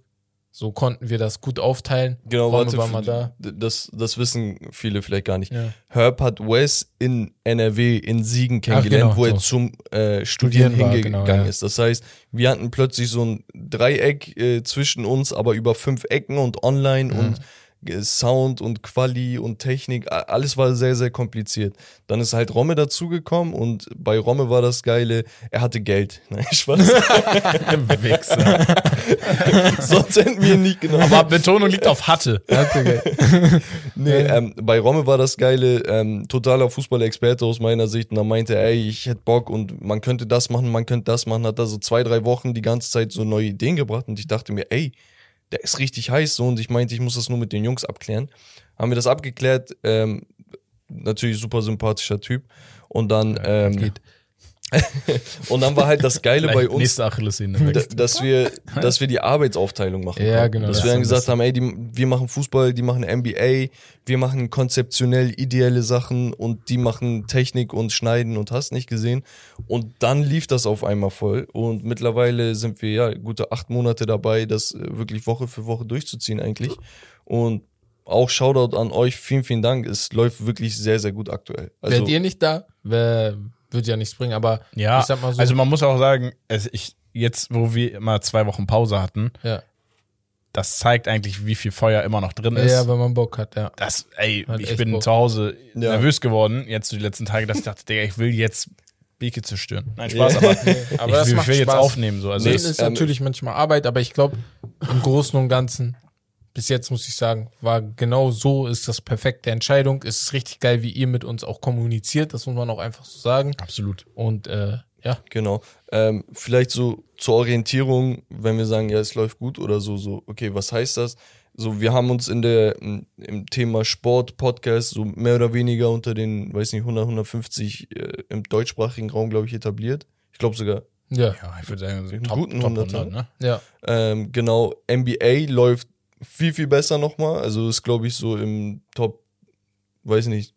So konnten wir das gut aufteilen. Genau, Romme war mal da. Das, das wissen viele vielleicht gar nicht. Ja. Herb hat Wes in NRW in Siegen kennengelernt, genau, wo er so. zum äh, Studieren Studieren war, hingegangen genau, ja. ist. Das heißt, wir hatten plötzlich so ein Dreieck äh, zwischen uns, aber über fünf Ecken und online Mhm. und Sound und Quali und Technik, alles war sehr, sehr kompliziert. Dann ist halt Romme dazugekommen und bei Romme war das Geile, er hatte Geld. Nein, Spaß. Wichser. Sonst hätten wir ihn nicht genommen. Aber Betonung liegt auf hatte. Nee, ähm, bei Romme war das Geile, ähm, totaler Fußballexperte aus meiner Sicht. Und er meinte, ey, ich hätte Bock und man könnte das machen, man könnte das machen. Hat da so zwei, drei Wochen die ganze Zeit so neue Ideen gebracht. Und ich dachte mir, ey, der ist richtig heiß so. Und ich meinte, ich muss das nur mit den Jungs abklären. Haben wir das abgeklärt. Ähm, natürlich super sympathischer Typ. Und dann, ähm, geht. Und dann war halt das Geile bei uns, dass wir, dass wir die Arbeitsaufteilung machen. Ja, genau, Dass das wir dann gesagt haben, ey, die, wir machen Fußball, die machen NBA, wir machen konzeptionell ideelle Sachen und die machen Technik und Schneiden und hast nicht gesehen. Und dann lief das auf einmal voll. Und mittlerweile sind wir ja gute acht Monate dabei, das äh, wirklich Woche für Woche durchzuziehen eigentlich. Und auch Shoutout an euch, vielen, vielen Dank. Es läuft wirklich sehr, sehr gut aktuell. Also, Wärt ihr nicht da, wär, wird ja nichts bringen, aber Ja, ich sag mal so. also man muss auch sagen, es, ich, jetzt, wo wir immer zwei Wochen Pause hatten, ja. das zeigt eigentlich, wie viel Feuer immer noch drin ist. ja, wenn man Bock hat, ja. das, ey, Hat ich bin Bock. zu Hause Ja. nervös geworden, jetzt so die letzten Tage, dass ich dachte, Digga, ich will jetzt Beke zerstören. Nein, Spaß, aber, aber ich, das will- macht will jetzt Spaß. aufnehmen. So. Also Nee, das, ist ähm, natürlich manchmal Arbeit, aber ich glaube, im Großen und Ganzen, bis jetzt muss ich sagen, war genau so, ist das perfekte Entscheidung. Es ist richtig geil, wie ihr mit uns auch kommuniziert, das muss man auch einfach so sagen. absolut. Und äh, ja, Genau. Ähm, vielleicht so zur Orientierung, wenn wir sagen, ja, es läuft gut oder so, so, okay, was heißt das? So, wir haben uns in der, im Thema Sport, Podcast, so mehr oder weniger unter den, weiß nicht, 100, 150 äh, im deutschsprachigen Raum, glaube ich, etabliert. Ich glaube sogar, ja, Ja, ich würde sagen, so Einen top, guten top 100er. 100, ne? ja. ähm, genau, NBA läuft viel, viel besser nochmal. Also ist, glaube ich, so im Top, weiß nicht,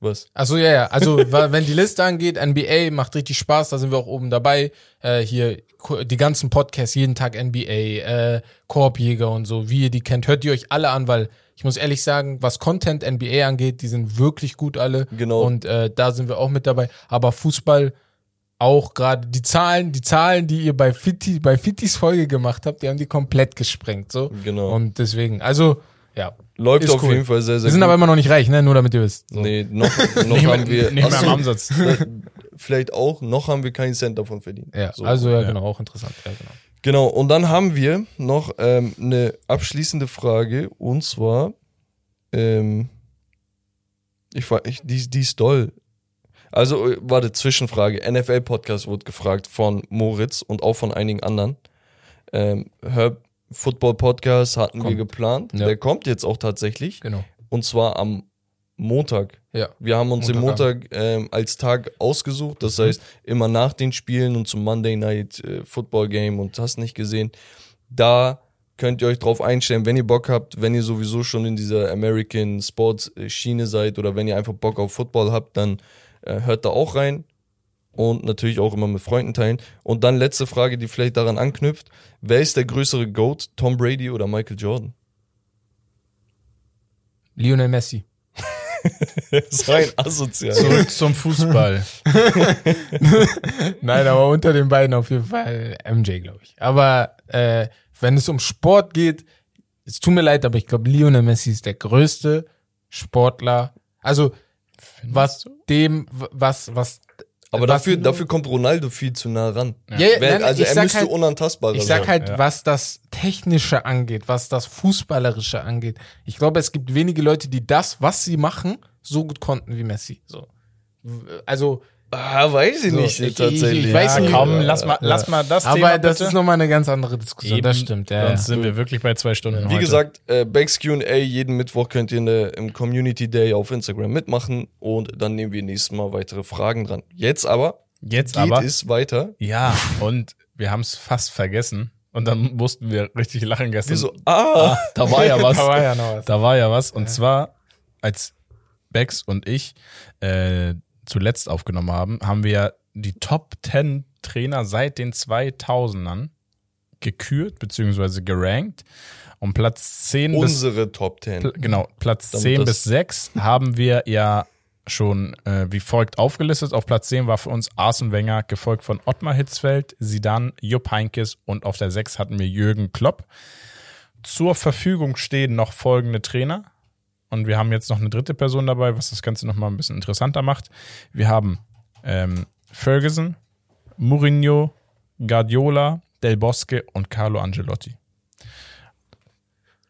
Was? Achso, ja, ja. Also, wenn die Liste angeht, NBA macht richtig Spaß, da sind wir auch oben dabei. Äh, hier die ganzen Podcasts, jeden Tag NBA, äh, Korbjäger und so, wie ihr die kennt, hört ihr euch alle an, weil ich muss ehrlich sagen, was Content NBA angeht, die sind wirklich gut alle. Genau. Und äh, da sind wir auch mit dabei. Aber Fußball auch gerade die Zahlen, die Zahlen, die ihr bei Fitti, bei Fittis Folge gemacht habt, die haben die komplett gesprengt, so. Genau. Und deswegen, also, ja. Läuft ist auf cool. jeden Fall sehr, sehr Wir sind gut. aber immer noch nicht reich, ne? Nur damit ihr wisst. So. Nee, noch, noch Nicht, haben mehr, wir. nicht mehr am Ansatz. Vielleicht auch, noch haben wir keinen Cent davon verdient. Ja, So. also ja, ja. genau, auch interessant. Ja, genau. Genau, und dann haben wir noch ähm, eine abschließende Frage und zwar, ähm, ich, ich die, die ist doll. Also, äh, warte, Zwischenfrage. NFL-Podcast wurde gefragt von Moritz und auch von einigen anderen. Ähm, Herb Football Podcast hatten wir Kommt. geplant. Ja. Der kommt jetzt auch tatsächlich. Genau. Und zwar am Montag. Ja. Wir haben uns den Montagabend. Montag ähm, als Tag ausgesucht. Das heißt, immer nach den Spielen und zum Monday Night äh, Football Game und hast nicht gesehen. Da könnt ihr euch drauf einstellen, wenn ihr Bock habt, wenn ihr sowieso schon in dieser American Sports äh, Schiene seid oder wenn ihr einfach Bock auf Football habt, dann hört da auch rein. Und natürlich auch immer mit Freunden teilen. Und dann letzte Frage, die vielleicht daran anknüpft. Wer ist der größere GOAT? Tom Brady oder Michael Jordan? Lionel Messi. Das ist rein asozial. Zurück zum Fußball. Nein, aber unter den beiden auf jeden Fall MJ, glaube ich. Aber äh, wenn es um Sport geht, es tut mir leid, aber ich glaube, Lionel Messi ist der größte Sportler. Also was dem, was, was. Aber was dafür, dafür kommt Ronaldo viel zu nah ran. Ja, ja, Wer- nein, also er müsste halt- unantastbarer Ich sag sein. halt, ja. was das Technische angeht, was das Fußballerische angeht. Ich glaube, es gibt wenige Leute, die das, was sie machen, so gut konnten wie Messi. So. Also, Ah, weiß ich So, nicht ich- ich- tatsächlich. ich weiß Ja, nicht. komm, Ja, lass mal, ja. lass mal das aber Thema das bitte. ist nochmal eine ganz andere Diskussion. das Eben, stimmt, ja. Sonst ja. sind wir wirklich bei zwei Stunden Wie heute. gesagt, äh, Becks Q&A, jeden Mittwoch könnt ihr der, im Community Day auf Instagram mitmachen und dann nehmen wir nächstes Mal weitere Fragen dran. Jetzt aber Jetzt geht aber. es weiter. Ja, und wir haben es fast vergessen. Und dann mussten wir richtig lachen gestern. Wir so, ah, da war ja was. Da war ja noch was. Da war ja was. Und zwar, als Bex und ich äh, zuletzt aufgenommen haben, haben wir die Top 10 Trainer seit den 2000ern gekürt, beziehungsweise gerankt. Und Platz 10 bis unsere Top 10. Pl- genau, Platz Damit 10 das- bis 6 haben wir ja schon äh, wie folgt aufgelistet. Auf Platz 10 war für uns Arsene Wenger, gefolgt von Ottmar Hitzfeld, Sidan, Jupp Heynckes und auf der 6 hatten wir Jürgen Klopp. Zur Verfügung stehen noch folgende Trainer. Und wir haben jetzt noch eine dritte Person dabei, was das Ganze nochmal ein bisschen interessanter macht. Wir haben ähm, Ferguson, Mourinho, Guardiola, Del Bosque und Carlo Angelotti.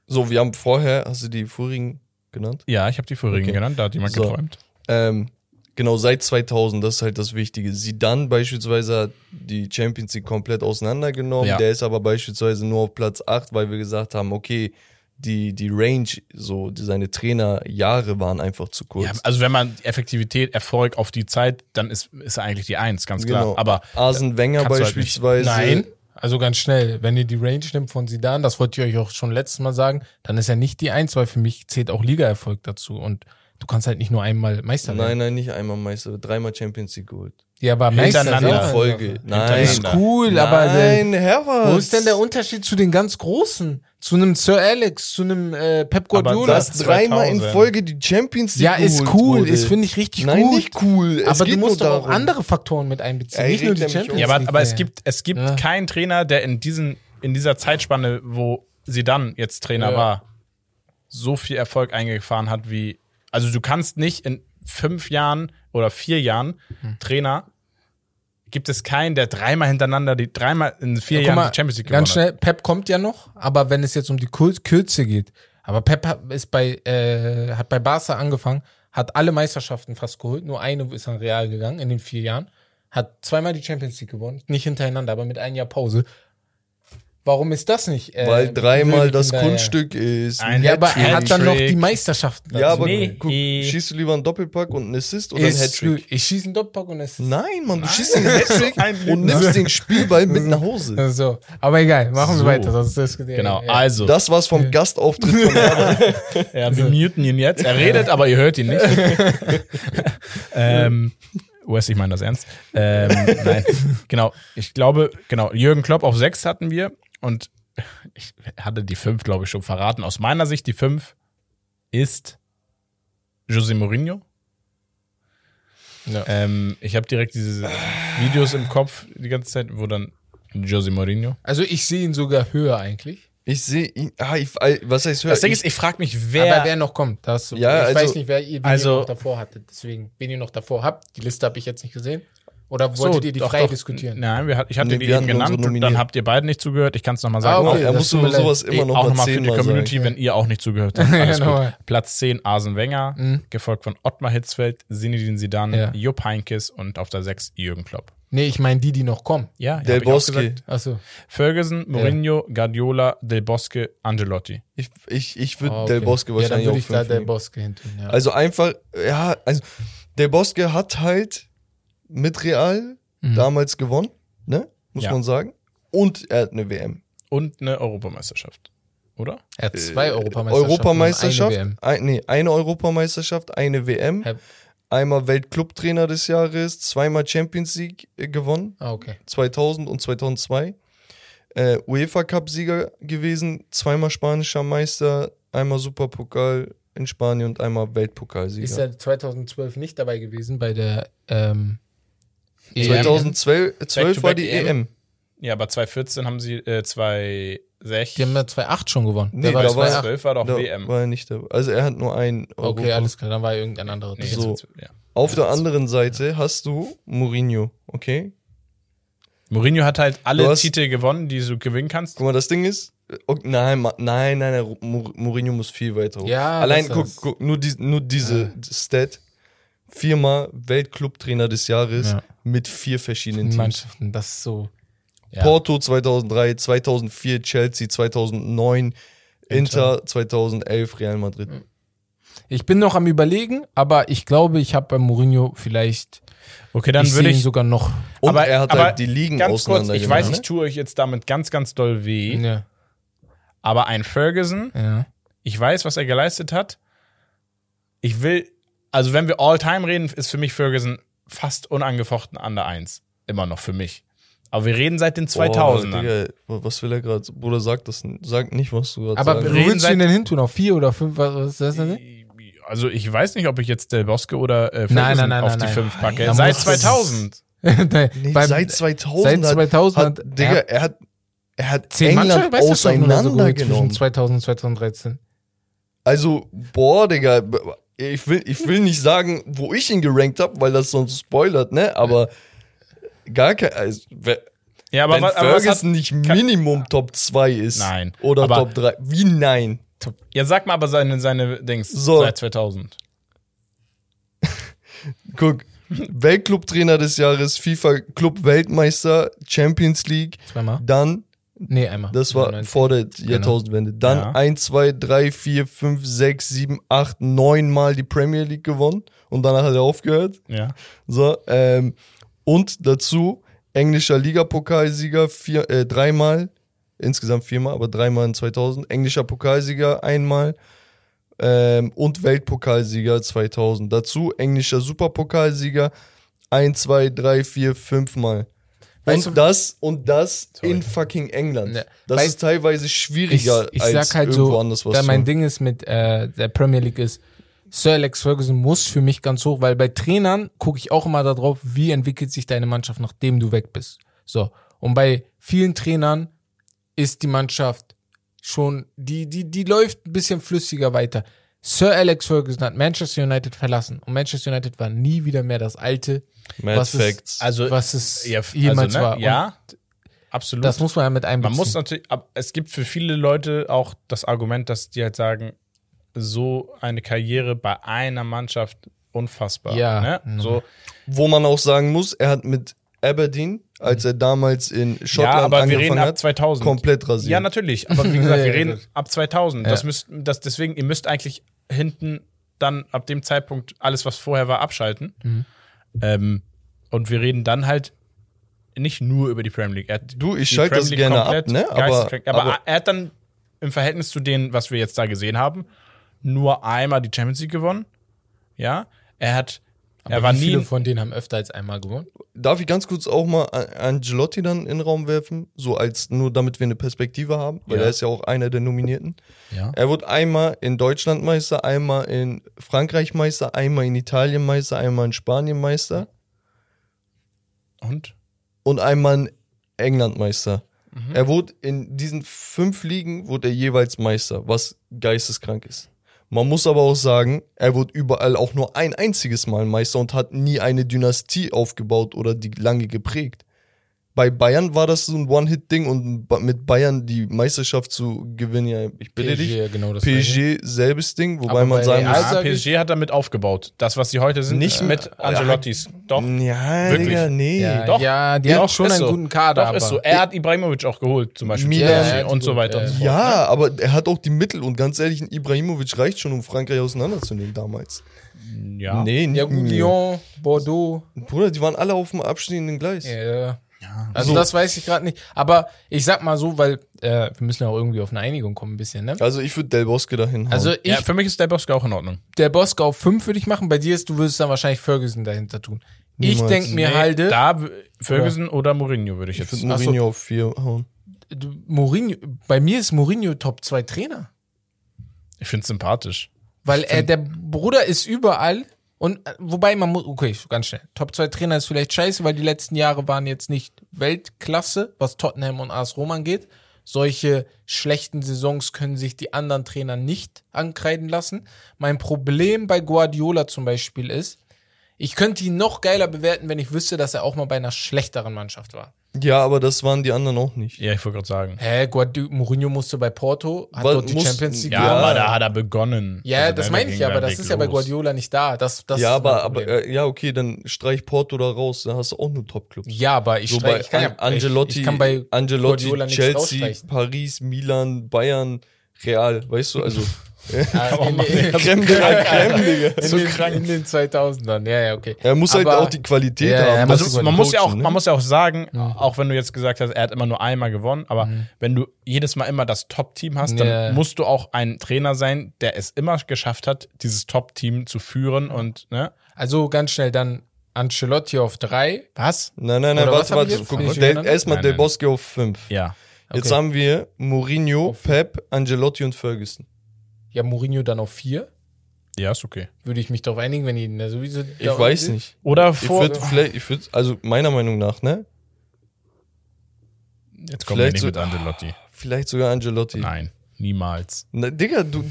So, wir haben vorher, hast du die vorigen genannt? Ja, ich habe die vorigen Okay. genannt, da hat jemand So. geträumt. Ähm, genau, seit 2000, das ist halt das Wichtige. Zidane beispielsweise hat die Champions League komplett auseinandergenommen. Ja. Der ist aber beispielsweise nur auf Platz 8, weil wir gesagt haben, okay, die, die Range, so die, seine Trainerjahre waren einfach zu kurz. Ja, also wenn man Effektivität, Erfolg auf die Zeit, dann ist, ist er eigentlich die Eins, ganz klar. Genau. Aber Arsene Wenger halt beispielsweise. Nein. Also ganz schnell, wenn ihr die Range nimmt von Sidan, das wollte ich euch auch schon letztes Mal sagen, dann ist er nicht die Eins, weil für mich zählt auch Ligaerfolg dazu und du kannst halt nicht nur einmal Meister werden. Nein, nein, nicht einmal Meister, dreimal Champions League geholt. Ja, aber Meister In Folge. Nein. Ist cool, aber der, Nein, Herbert. wo ist denn der Unterschied zu den ganz Großen? Zu einem Sir Alex, zu einem äh, Pep Aber Guardiola? dass das- dreimal in 2000. Folge die Champions League ja, ist cool, wurde. ist finde ich richtig Nein, gut. nicht cool. Es aber du musst doch auch andere Faktoren mit einbeziehen, Ja, nicht nur die Champions ja, aber, League. aber es gibt, es gibt Ja. keinen Trainer, der in diesen, in dieser Zeitspanne, wo sie dann jetzt Trainer Ja. war, so viel Erfolg eingefahren hat wie, also du kannst nicht in fünf Jahren oder vier Jahren Hm. Trainer, gibt es keinen, der dreimal hintereinander, die dreimal in vier Ja, Jahren mal, die Champions League ganz gewonnen schnell, Pep kommt ja noch, aber wenn es jetzt um die Kürze geht, aber Pep hat, ist bei, äh, hat bei Barca angefangen, hat alle Meisterschaften fast geholt, nur eine ist an Real gegangen in den vier Jahren, hat zweimal die Champions League gewonnen, nicht hintereinander, aber mit einem Jahr Pause. Warum ist das nicht? äh, Weil dreimal das der- Kunststück ist. Ein Ja, aber er hat dann noch die Meisterschaften. ja, aber Nee. guck, schießt du lieber einen Doppelpack und einen Assist oder einen ist, Hattrick? ich schieße einen Doppelpack und es ist. Nein, Mann, du schießt einen Hattrick Ein und nimmst den Spielball mit nach Hause. So. Aber egal, machen wir So. weiter, sonst diskutieren Genau, Ja. also. Das war's vom Gastauftritt von. Ja, wir muten ihn jetzt. Er redet, aber ihr hört ihn nicht. ähm, Wes, ich meine das ernst. Ähm, nein, genau. Ich glaube, genau, Jürgen Klopp auf sechs hatten wir und ich hatte die fünf, glaube ich, schon verraten. Aus meiner Sicht, die fünf ist José Mourinho. Ja. Ähm, ich habe direkt diese Videos im Kopf die ganze Zeit, wo dann José Mourinho. Also ich sehe ihn sogar höher eigentlich. Ich sehe ihn. Ah, ich, was heißt höher? Das Ding ist, ich frage mich, wer, Aber wer noch kommt, das, Ja, ich also- weiß nicht, wer ihr, also- ihr noch davor hattet. Deswegen, wen ihr noch davor habt. Die Liste habe ich jetzt nicht gesehen. Oder So, wolltet ihr die doch, frei doch. diskutieren? Nein, wir, ich hatte Nee, die eben genannt und dann habt ihr beide nicht zugehört. Ich kann es nochmal sagen. Ah, okay. er das muss tut mir sowas immer noch auch mal nochmal für die Community, sagen. wenn ihr auch nicht zugehört habt. Alles gut. Platz 10 Arsene Wenger, Mhm. gefolgt von Ottmar Hitzfeld, Zinedine Zidane, Ja. Jupp Heynckes und auf der 6 Jürgen Klopp. Nee, ich meine die, die noch kommen. Ja, Del auch Bosque. Achso. Ferguson, Mourinho, Guardiola, Del Bosque, Angelotti. Ich, ich, ich würde Ah, Del Bosque Ja, dann wahrscheinlich würde auch ich da fünf Del. Bosque hinten. Ja. Also einfach, ja, also Del Bosque hat halt mit Real Mhm. damals gewonnen, ne? Muss Ja. man sagen. Und er hat eine WM. Und eine Europameisterschaft. Oder? er hat zwei Europameisterschaften. Europameisterschaft, und Eine WM. ein, nee, eine Europameisterschaft, eine WM, Hä? einmal Weltclubtrainer des Jahres, zweimal Champions League äh, gewonnen, Ah, okay. 2000 und 2002. Äh, UEFA Cup-Sieger gewesen, zweimal spanischer Meister, einmal Superpokal in Spanien und einmal Weltpokalsieger. Ist er 2012 nicht dabei gewesen bei der ähm, EM? 2012 12 war die Back-to-back EM. Ja, aber 2014 haben sie, äh, 2006, Die haben ja 2-8 schon gewonnen. Nee, Der war da war 2-8. 2012 war doch Da WM. war er nicht dabei. Also er hat nur ein Europa. Okay, alles klar, dann war irgendein anderer. Nee, So. 2012, ja. Auf der anderen Seite hast du Mourinho, okay? Mourinho hat halt alle hast- Titel gewonnen, die du gewinnen kannst. Guck mal, das Ding ist, okay, nein, nein, nein, nein, Mou- Mourinho muss viel weiter hoch. Ja, Allein, guck, guck, nur, die, nur diese Stat, viermal Weltclubtrainer des Jahres Ja. mit vier verschiedenen Teams. Mannschaften, das ist so. Ja. Porto 2003, 2004 Chelsea, 2009 Inter, 2011 Real Madrid. Ich bin noch am überlegen, aber ich glaube, ich habe bei Mourinho vielleicht, Okay, dann ich würde ich. sogar noch. Und aber, er hat aber halt die Ligen Ganz kurz, ich weiß, ne? ich tue euch jetzt damit ganz, ganz doll weh. Ja, Aber ein Ferguson, ja. ich weiß, was er geleistet hat. Ich will, also wenn wir All-Time reden, ist für mich Ferguson fast unangefochten an der Eins. Immer noch für mich. Aber wir reden seit den 2000ern. Boah, Digga, was will er gerade? Bruder, sag das, sag nicht, was du gerade Aber sagst. wo reden willst du ihn denn hin tun? Auf vier oder fünf? Was, was ist das denn? also ich weiß nicht, ob ich jetzt Del Bosque oder äh, Ferguson Nein, nein, nein, auf nein, die fünf packe. Da Seit muss- 2000. Nein, Nee, beim- seit 2000, seit 2000 hat, hat- Digga, er- hat, er hat zehn England oder so zwischen auseinandergenommen. 2000 und 2013. Also, boah, Digga, ich will, ich will nicht sagen, wo ich ihn gerankt habe, weil das sonst spoilert, ne? Aber gar kein, also, Ja, aber, wenn was, aber was hat, Ferguson nicht Minimum Top 2 ist. Nein. Oder Aber- Top 3. Wie nein? ja, sag mal aber seine, seine Dings So. seit 2000. Guck, Weltclubtrainer des Jahres, FIFA Club Weltmeister, Champions League, Zweimal? dann, Nee, einmal. das war 99. vor der Jahrtausendwende, dann Ja. 1, 2, 3, 4, 5, 6, 7, 8, 9 Mal die Premier League gewonnen und danach hat er aufgehört. Ja. So, ähm, und dazu englischer Ligapokalsieger vier, äh, dreimal, insgesamt viermal, aber dreimal in 2000, englischer Pokalsieger einmal ähm, und Weltpokalsieger 2000. Dazu englischer Superpokalsieger ein, zwei, drei, vier, fünfmal. Weißt und du- das und das Sorry. in fucking England. Ja. Das ist teilweise ich, schwieriger ich als sag halt irgendwo so, anders was da mein. Ding ist mit äh, der Premier League ist, Sir Alex Ferguson muss für mich ganz hoch, weil bei Trainern gucke ich auch immer darauf, wie entwickelt sich deine Mannschaft, nachdem du weg bist. So. Und bei vielen Trainern ist die Mannschaft schon, die, die, die läuft ein bisschen flüssiger weiter. Sir Alex Ferguson hat Manchester United verlassen und Manchester United war nie wieder mehr das alte, Mad was es- Facts. Also, was es ja, jemals also, ne, war. Und Ja, absolut. Das muss man ja mit einbeziehen. Man muss natürlich, es gibt für viele Leute auch das Argument, dass die halt sagen, so eine Karriere bei einer Mannschaft unfassbar. Ja. Ne? Mhm. So, Wo man auch sagen muss, er hat mit Aberdeen als er damals in Schottland ja, aber wir angefangen reden ab hat, 2000. komplett rasiert. Ja, natürlich. Aber wie gesagt, wir reden ab 2000. Das Ja. müsst, das, deswegen, ihr müsst eigentlich hinten dann ab dem Zeitpunkt alles, was vorher war, abschalten. Mhm. Ähm, und wir reden dann halt nicht nur über die Premier League. Er Du, ich die schalte das Premier League gerne ab, komplett ne? Aber- aber, aber- er hat dann im Verhältnis zu denen, was wir jetzt da gesehen haben, nur einmal die Champions League gewonnen. Ja, er hat, Aber er war wie viele nie, von denen haben öfter als einmal gewonnen? Darf ich ganz kurz auch mal Angelotti dann in den Raum werfen? So als, nur damit wir eine Perspektive haben, weil Ja. er ist ja auch einer der Nominierten. ja. Er wurde einmal in Deutschland Meister, einmal in Frankreich Meister, einmal in Italien Meister, einmal in Spanien Meister und und einmal in England Meister. Mhm. Er wurde in diesen fünf Ligen wurde er jeweils Meister, was geisteskrank ist. Man muss aber auch sagen, er wurde überall auch nur ein einziges Mal Meister und hat nie eine Dynastie aufgebaut oder die lange geprägt. Bei Bayern war das so ein One-Hit-Ding und mit Bayern die Meisterschaft zu gewinnen, ja, ich bitte dich. PSG, genau das. PSG selbes Ding, wobei Aber man sagen Real muss, ja, sag ich- PSG hat damit aufgebaut. Das, was sie heute sind, Nicht- mit Angelottis. Doch. ja, Wirklich? Digga, nee. Ja, Doch. ja, die Doch, haben schon ist einen so. guten Kader. Doch, ist aber so. Er hat Ibrahimovic auch geholt, zum Beispiel. Ja, und so weiter ja. und so fort. Ja, aber er hat auch die Mittel und ganz ehrlich, ein Ibrahimovic reicht schon, um Frankreich auseinanderzunehmen damals. Ne? Ja. Nee, nicht ja. Lyon, Bordeaux. Bruder, die waren alle auf dem abstehenden Gleis. Ja. Also So. das weiß ich gerade nicht. Aber ich sag mal so, weil äh, wir müssen ja auch irgendwie auf eine Einigung kommen ein bisschen, ne? Also ich würde Del Bosque dahin hauen. Also ich, ja, für mich ist der Bosque auch in Ordnung. der Bosco auf 5 würde ich machen. Bei dir ist, du würdest dann wahrscheinlich Ferguson dahinter tun. Ich Niemals. denke mir Nee, halt, Da Ferguson oder, Mourinho würde ich ich jetzt. würde Ach so. Mourinho auf vier hauen. du, Mourinho, bei mir ist Mourinho Top 2 Trainer. Ich finde es sympathisch. Weil er, der Bruder ist überall. Und äh, wobei man muss, okay, ganz schnell. Top 2 Trainer ist vielleicht scheiße, weil die letzten Jahre waren jetzt nicht Weltklasse, was Tottenham und AS Rom angeht. Solche schlechten Saisons können sich die anderen Trainer nicht ankreiden lassen. Mein Problem bei Guardiola zum Beispiel ist, ich könnte ihn noch geiler bewerten, wenn ich wüsste, dass er auch mal bei einer schlechteren Mannschaft war. Ja, aber das waren die anderen auch nicht. Ja, ich wollte gerade sagen. Hä, Guardiola, Mourinho musste bei Porto, hat Was dort die muss- Champions League Ja, Ja. aber da hat er begonnen. Ja, Also das da meine ich ja, aber das ist ja bei los. Guardiola nicht da. Das, das ja, aber, aber äh, ja, okay, dann streich Porto da raus, dann hast du auch nur Top-Clubs. ja, aber ich, so streich, bei ich kann ja, An Angelotti, ich, ich kann bei Angelotti Guardiola nichts Chelsea. Paris, Milan, Bayern, Real, weißt du, also Ah, in, in, la Creme, Digga. in, den, in den 2000ern. Ja, ja, okay. Er muss halt Aber- auch die Qualität Ja, ja, haben. Also man muss ja auch, Coachen, ne? man muss ja auch sagen, auch wenn du jetzt gesagt hast, er hat immer nur einmal gewonnen, aber wenn du jedes Mal immer das Top-Team hast, dann Ja. musst du auch ein Trainer sein, der es immer geschafft hat, dieses Top-Team zu führen und ne? Also ganz schnell dann Ancelotti auf drei. Was? Nein, nein, nein, warte, warte. jetzt? Guck erstmal Nein, Del nein. Bosque auf 5. Ja. Jetzt Okay. haben wir Mourinho, Pep, Angelotti und Ferguson. Ja, Mourinho dann auf vier. Ja, ist okay. Würde ich mich darauf einigen, wenn ihn da sowieso. Ich weiß nicht. Oder Ich vor. würde vielleicht, ich würde, also meiner Meinung nach, ne? jetzt kommen wir vielleicht nicht so- mit Angelotti. Vielleicht sogar Angelotti. Nein, niemals. Na, Digga, du, du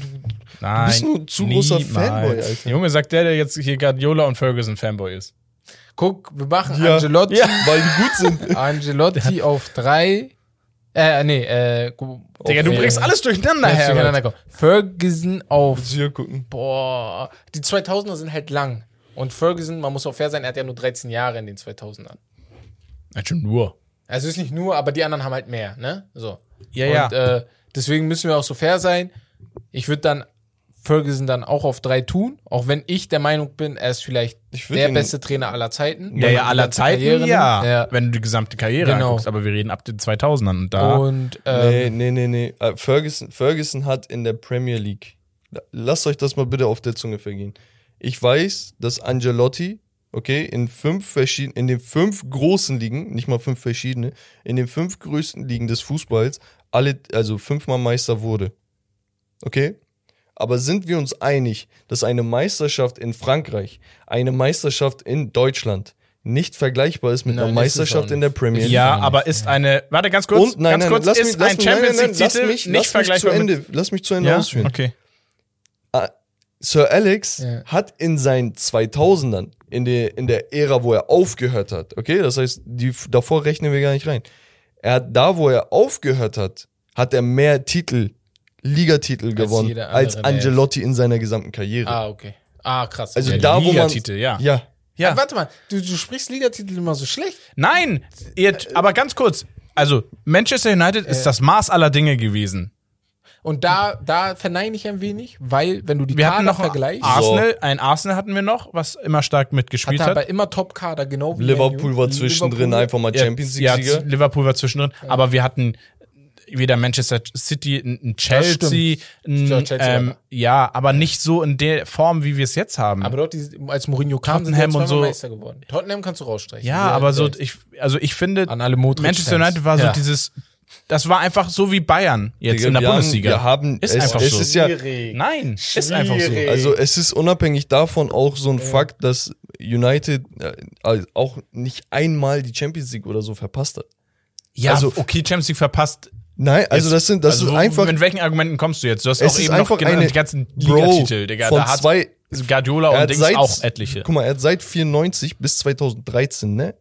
Nein. bist nur ein zu großer niemals. Fanboy, Alter. Junge, sagt der, der jetzt hier Guardiola und Ferguson Fanboy ist. Guck, wir machen Ja. Angelotti, weil die gut sind. Angelotti auf drei. Äh, nee, äh, Digga, du bringst alles durcheinander, Herr. durcheinander. Ferguson auf hier gucken. Boah, die 2000er sind halt lang. Und Ferguson, man muss auch fair sein, er hat ja nur 13 Jahre in den 2000ern. Nein, schon nur. Also ist nicht nur, aber die anderen haben halt mehr, ne? So. Ja, Und äh, deswegen müssen wir auch so fair sein. Ich würde dann Ferguson dann auch auf drei tun, auch wenn ich der Meinung bin, er ist vielleicht der ihn- beste Trainer aller Zeiten. Ja, ja, aller Zeiten, Karriere ja. ja. Wenn du die gesamte Karriere Genau. anguckst, aber wir reden ab den 2000ern und da. Und ähm, Nee, nee, nee, nee. Äh, Ferguson, Ferguson hat in der Premier League. Lasst euch das mal bitte auf der Zunge vergehen. Ich weiß, dass Angelotti, okay, in fünf verschiedenen, in den fünf großen Ligen, nicht mal fünf verschiedene, in den fünf größten Ligen des Fußballs alle, also fünfmal Meister wurde. Okay? Aber sind wir uns einig, dass eine Meisterschaft in Frankreich, eine Meisterschaft in Deutschland nicht vergleichbar ist mit Nein, einer Meisterschaft in der Premier League? ja, aber ist eine. Warte, ganz kurz. Und nein, ganz nein, kurz, lass ist mich, ein Champions lass League-Titel mich, nicht vergleichbar Ende, mit. lass mich zu Ende Ja, ausführen. okay. Sir Alex Ja. hat in seinen 2000ern, in der, in der Ära, wo er aufgehört hat, okay, das heißt, die, davor rechnen wir gar nicht rein. Er hat da, wo er aufgehört hat, hat er mehr Titel, Ligatitel gewonnen, andere, als Angelotti in seiner gesamten Karriere. ah, okay. Ah, krass. also Ja, da, wo man, Ligatitel, ja. ja, Ja. Ja. Warte mal, du, du sprichst Ligatitel immer so schlecht. Nein, ihr, aber ganz kurz. Also, Manchester United ist das Maß aller Dinge gewesen. Und da, da verneine ich ein wenig, weil, wenn du die Wir hatten Kader noch vergleichst, Arsenal, ein Arsenal hatten wir noch, was immer stark mitgespielt hat er aber immer Top-Kader, genau wie Liverpool war zwischendrin Liverpool- einfach mal Champions ja, League-Sieger. Liverpool war zwischendrin, aber wir hatten weder Manchester City, ein Chelsea, ein, Ja, Chelsea ähm, aber. ja, aber nicht so in der Form, wie wir es jetzt haben. Aber dort, als Mourinho kam, sind Tottenham wir und so. Meister geworden. Tottenham kannst du rausstreichen. ja, aber so, ich, also ich finde, An alle. Manchester United war so Ja. dieses, das war einfach so wie Bayern jetzt Digga, in der wir haben- Bundesliga. wir haben- ist es- einfach es so. ist ja- Schwierig. Nein, ist einfach so. Schwierig. Also es ist unabhängig davon auch so ein Fakt, dass United äh, also auch nicht einmal die Champions League oder so verpasst hat. Ja, Also- okay, Champions League verpasst. Nein, also Jetzt- das sind das also ist einfach Mit welchen Argumenten kommst du jetzt? Du hast auch eben noch genannt, die ganzen Ligatitel, Digga. von Da hat zwei Guardiola und Dings seit, auch etliche. Guck mal, er hat seit 94 bis 2013, ne?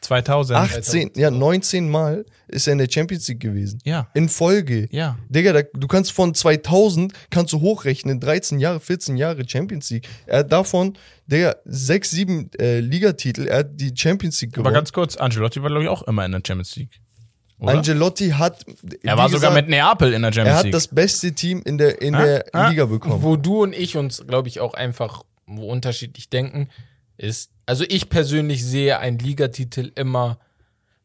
2000. 18, ja, 19 Mal ist er in der Champions League gewesen. Ja. In Folge. Ja. Digga, da, du kannst von 2000, kannst du hochrechnen, 13 Jahre, 14 Jahre Champions League. Er hat davon, Digga, 6, 7 äh, Ligatitel, er hat die Champions League Aber gewonnen. ganz kurz, Angelotti war, glaube ich, auch immer in der Champions League. Oder? Angelotti hat, er war sogar gesagt, mit Neapel in der er Champions hat League. das beste Team in der, in Ah, der ah. Liga bekommen. Wo du und ich uns, glaube ich, auch einfach wo unterschiedlich denken, ist, also ich persönlich sehe einen Ligatitel immer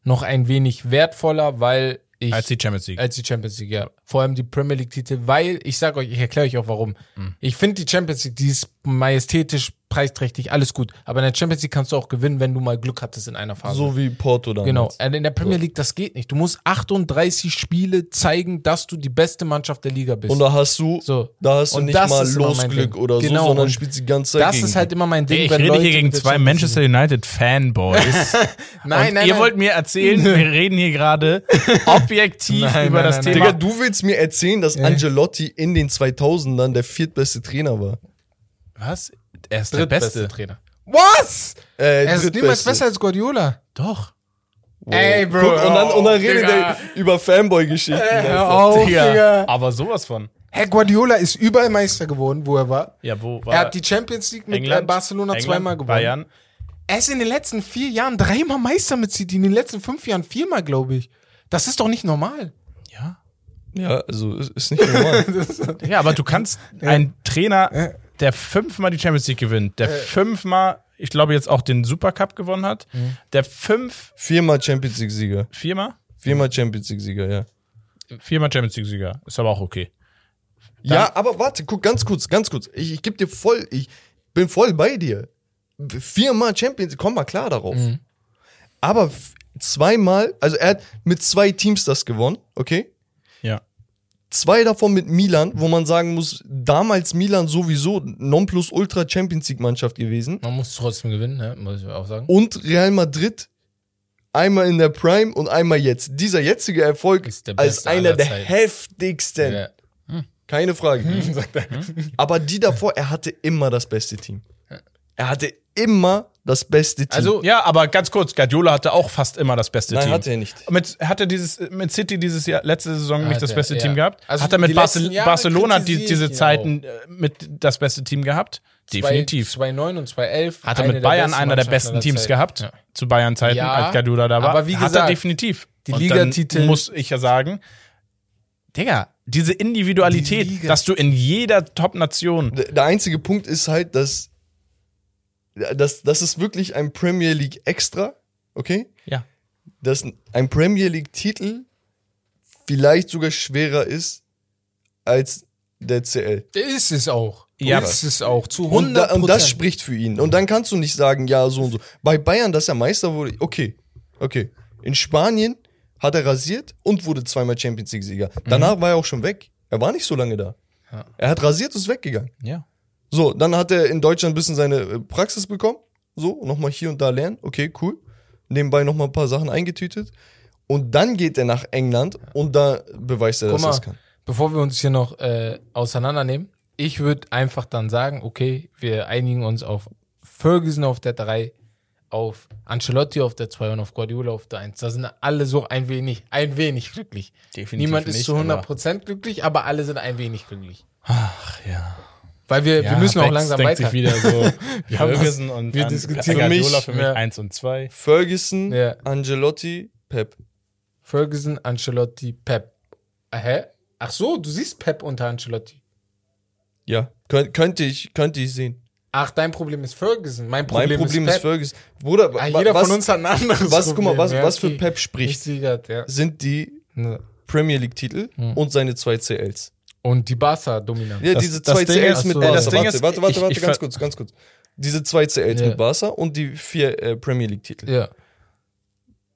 noch ein wenig wertvoller, weil ich. als die Champions League. als die Champions League, ja. Vor allem die Premier League-Titel, weil, ich sage euch, ich erkläre euch auch warum. Hm. Ich finde die Champions League, die ist majestätisch, preisträchtig, alles gut. Aber in der Champions League kannst du auch gewinnen, wenn du mal Glück hattest in einer Phase. so wie Porto damals. Genau. Und in der Premier League, das geht nicht. Du musst 38 Spiele zeigen, dass du die beste Mannschaft der Liga bist. Und da hast du, So. da hast du Und nicht mal Losglück oder so, Genau, sondern und spielst die ganze Zeit das gegen ist halt immer mein Ding, Ey, ich wenn rede Leute hier gegen zwei Manchester United Fanboys. Nein, und nein, ihr nein. wollt mir erzählen, wir reden hier gerade objektiv Nein, über nein, das nein, Thema. Digga, du willst mir erzählen, dass Angelotti in den 2000ern der viertbeste Trainer war. Was? Er ist der Beste. Trainer. Was? Äh, Er ist niemals besser als Guardiola. Doch. Ey, Bro. Guck, und dann, und dann redet Digga. er über Fanboy-Geschichten. Hör auf, Digga. Digga. Aber sowas von. Herr Guardiola ist überall Meister geworden, wo er war. Ja, wo war Er hat die Champions League mit England, äh, Barcelona England, zweimal gewonnen. Bayern. Er ist in den letzten vier Jahren dreimal Meister mit City, in den letzten fünf Jahren viermal, glaube ich. Das ist doch nicht normal. Ja. Also ist, ist nicht normal. Ja, aber du kannst einen Trainer, der fünfmal die Champions League gewinnt, der fünfmal, ich glaube jetzt auch den Supercup gewonnen hat, der fünf, Viermal Champions League-Sieger. viermal? Viermal Champions League-Sieger, ja. Viermal Champions League-Sieger. Ist aber auch okay. Ja, aber warte, guck, ganz kurz, ganz kurz. Ich, ich geb dir voll, ich bin voll bei dir. Viermal Champions, komm mal klar darauf. Aber f- zweimal, also er hat mit zwei Teams das gewonnen, okay? Ja. Zwei davon mit Milan, wo man sagen muss, damals Milan sowieso Nonplusultra Champions League Mannschaft gewesen. Man muss trotzdem gewinnen, ne? muss ich auch sagen. Und Real Madrid einmal in der Prime und einmal jetzt. Dieser jetzige Erfolg Ist als einer der heftigsten. Ja. Keine Frage. Aber die davor, er hatte immer das beste Team. Er hatte immer das beste Team. Also, Ja, aber ganz kurz, Guardiola hatte auch fast immer das beste Nein, Team. hatte er nicht. Mit, hat er dieses, mit City dieses Jahr, letzte Saison nicht Hat das er, beste ja. Team gehabt? Also hat er mit Barcel Jahre Barcelona die, diese Zeiten äh, mit das beste Team gehabt? Definitiv. 2009 und 2011. Hat er mit Bayern einer der besten Teams gehabt? Ja. Zu Bayern-Zeiten, Ja, als Guardiola da war? aber wie Hat er gesagt, definitiv. die Und Ligatitel- dann muss ich ja sagen, Digga, diese Individualität, Die dass du in jeder Top-Nation Der der einzige Punkt ist halt, dass, dass das ist wirklich ein Premier League Extra, okay? Ja. Dass ein Premier League Titel vielleicht sogar schwerer ist als der CL. Ist es auch. Ja, ist es auch. Zu Und, 100 da, und das spricht für ihn. Und dann kannst du nicht sagen, ja, so und so. Bei Bayern, dass er Meister wurde, okay, okay. In Spanien hat er rasiert und wurde zweimal Champions League-Sieger. Danach war er auch schon weg. Er war nicht so lange da. Ja. Er hat rasiert und ist weggegangen. Ja. So, dann hat er in Deutschland ein bisschen seine äh, Praxis bekommen. So, nochmal hier und da lernen. Okay, cool. Nebenbei nochmal ein paar Sachen eingetütet. Und dann geht er nach England und da beweist er, Guck dass er mal, es kann. bevor wir uns hier noch äh, auseinandernehmen, ich würde einfach dann sagen, okay, wir einigen uns auf Ferguson auf der 3, auf Ancelotti auf der 2 und auf Guardiola auf der 1. Da sind alle so ein wenig, ein wenig glücklich. Definitiv Niemand ist nicht, zu 100% glücklich, aber alle sind ein wenig glücklich. Ach ja. Weil wir, wir müssen auch langsam denkt weiter. sich wieder so, Wir haben Ferguson und wir diskutieren. Für mich- für mich ja. 1 und 2. Ferguson, Ja. Angelotti, Pep. Ferguson, Ancelotti, Pep. Ah, Hä? Ach so, du siehst Pep unter Ancelotti. Ja, Kön könnte ich, könnte ich sehen. Ach, dein Problem ist Ferguson. Mein Mein Problem, Problem ist, ist, Pep. Ferguson. Bruder, Ah, jeder was, von uns hat ein anderes was, guck mal, was, Problem. was für okay. Pep Ich spricht, sehe grad, ja. sind die Ja. Premier League-Titel und seine zwei CLs. Und die Barca-Dominanz. Ja, Das- diese zwei CLs mit Barca. das Ding warte, ist, warte, warte, ich- warte, ich ganz kurz, ganz kurz. Diese zwei CLs Ja. mit Barca und die vier äh, Premier League-Titel. Ja.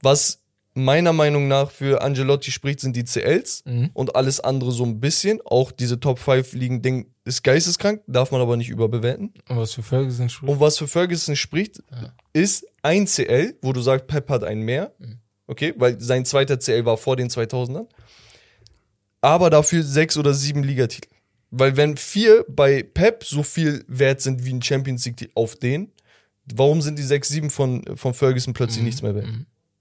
Was meiner Meinung nach für Angelotti spricht, sind die CLs Mhm. und alles andere so ein bisschen. Auch diese Top 5 ligen Ding ist geisteskrank, darf man aber nicht überbewerten. Und was für Ferguson spricht. Und was für Ferguson spricht, ist ein CL, wo du sagst, Pep hat einen mehr. Okay, weil sein zweiter CL war vor den 2000ern. Aber dafür sechs oder sieben Ligatitel. Weil wenn vier bei Pep so viel wert sind wie ein Champions League auf den, warum sind die sechs, sieben von, von Ferguson plötzlich nichts mehr wert?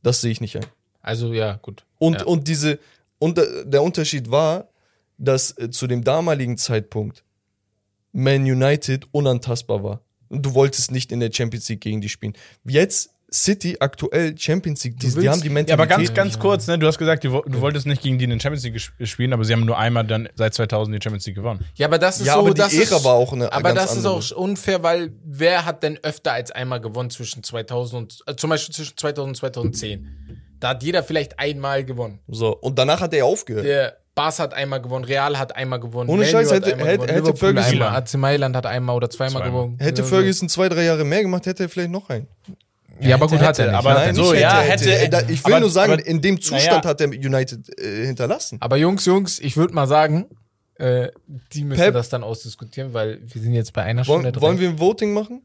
Das sehe ich nicht ein. Also, ja, gut. Und, Ja. und diese, und der- der Unterschied war, dass äh, zu dem damaligen Zeitpunkt Man United unantastbar war. Und du wolltest nicht in der Champions League gegen die spielen. Jetzt City aktuell Champions League, die, die haben die Ja, Mentalität. aber ganz, ganz kurz, ne? Du hast gesagt, du, du wolltest nicht gegen die in den Champions League spielen, aber sie haben nur einmal dann seit 2000 die Champions League gewonnen. Ja, aber das ist Ja, so, aber die das Ära ist, war auch eine Aber ganz das andere. ist auch unfair, weil wer hat denn öfter als einmal gewonnen zwischen 2000 und, äh, zum Beispiel zwischen 2000 und 2010? Da hat jeder vielleicht einmal gewonnen. so, und danach hat er aufgehört. Der Barca hat einmal gewonnen, Real hat einmal gewonnen. Ohne Scheiß, hat hätte- einmal hätte- gewonnen, hätte Ferguson- einmal, AC Mailand hat einmal oder zweimal, Zweimal. gewonnen. Hätte Ja, Ferguson zwei, drei Jahre mehr gemacht, hätte er vielleicht noch einen. Ja, aber gut, hat hätte, er nicht. aber hat er nein, nicht. so, Nicht ja, hätte, hätte- Ich will aber- nur sagen, aber- in dem Zustand naja. hat er United äh, hinterlassen. Aber Jungs, Jungs, ich würde mal sagen, äh, die müssen Pep- das dann ausdiskutieren, weil wir sind jetzt bei einer Wollen, Stunde wollen dran. wir ein Voting machen?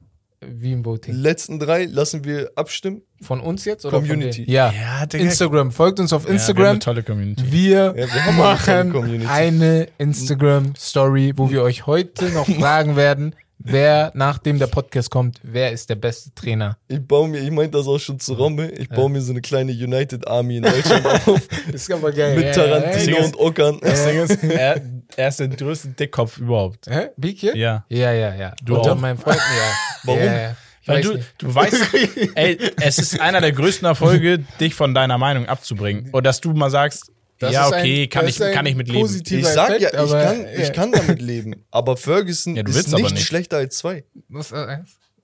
Wie im Voting. Letzten drei lassen wir abstimmen. Von uns jetzt oder Community. Ja. Ja. Instagram. Folgt uns auf Ja, wir haben Instagram. eine tolle Community. Wir, wir eine tolle machen Community. eine Instagram-Story, wo wir euch heute noch fragen werden, wer, nachdem der Podcast kommt, wer ist der beste Trainer? Ich baue mir, ich meinte das auch schon zu Romme, ich baue mir so eine kleine United Army in Deutschland auf. Das ist aber geil. mit Tarantino ja. und Ockern. Er, er ist der größte Dickkopf überhaupt. Hä? Hier? Ja. Ja, ja, ja. Du Unter auch? meinen Freunden, ja. Warum? Ja, ja. Weil du, nicht. du weißt, ey, es ist einer der größten Erfolge, dich von deiner Meinung abzubringen. Oder dass du mal sagst, Das ja, ist ein- okay, kann, ich, kann ich mit leben. Ich sag ja, Effekt, ich aber, kann, ja. ich kann damit leben. Aber Ferguson Ja, du ist nicht, aber nicht. schlechter als zwei. Was, äh,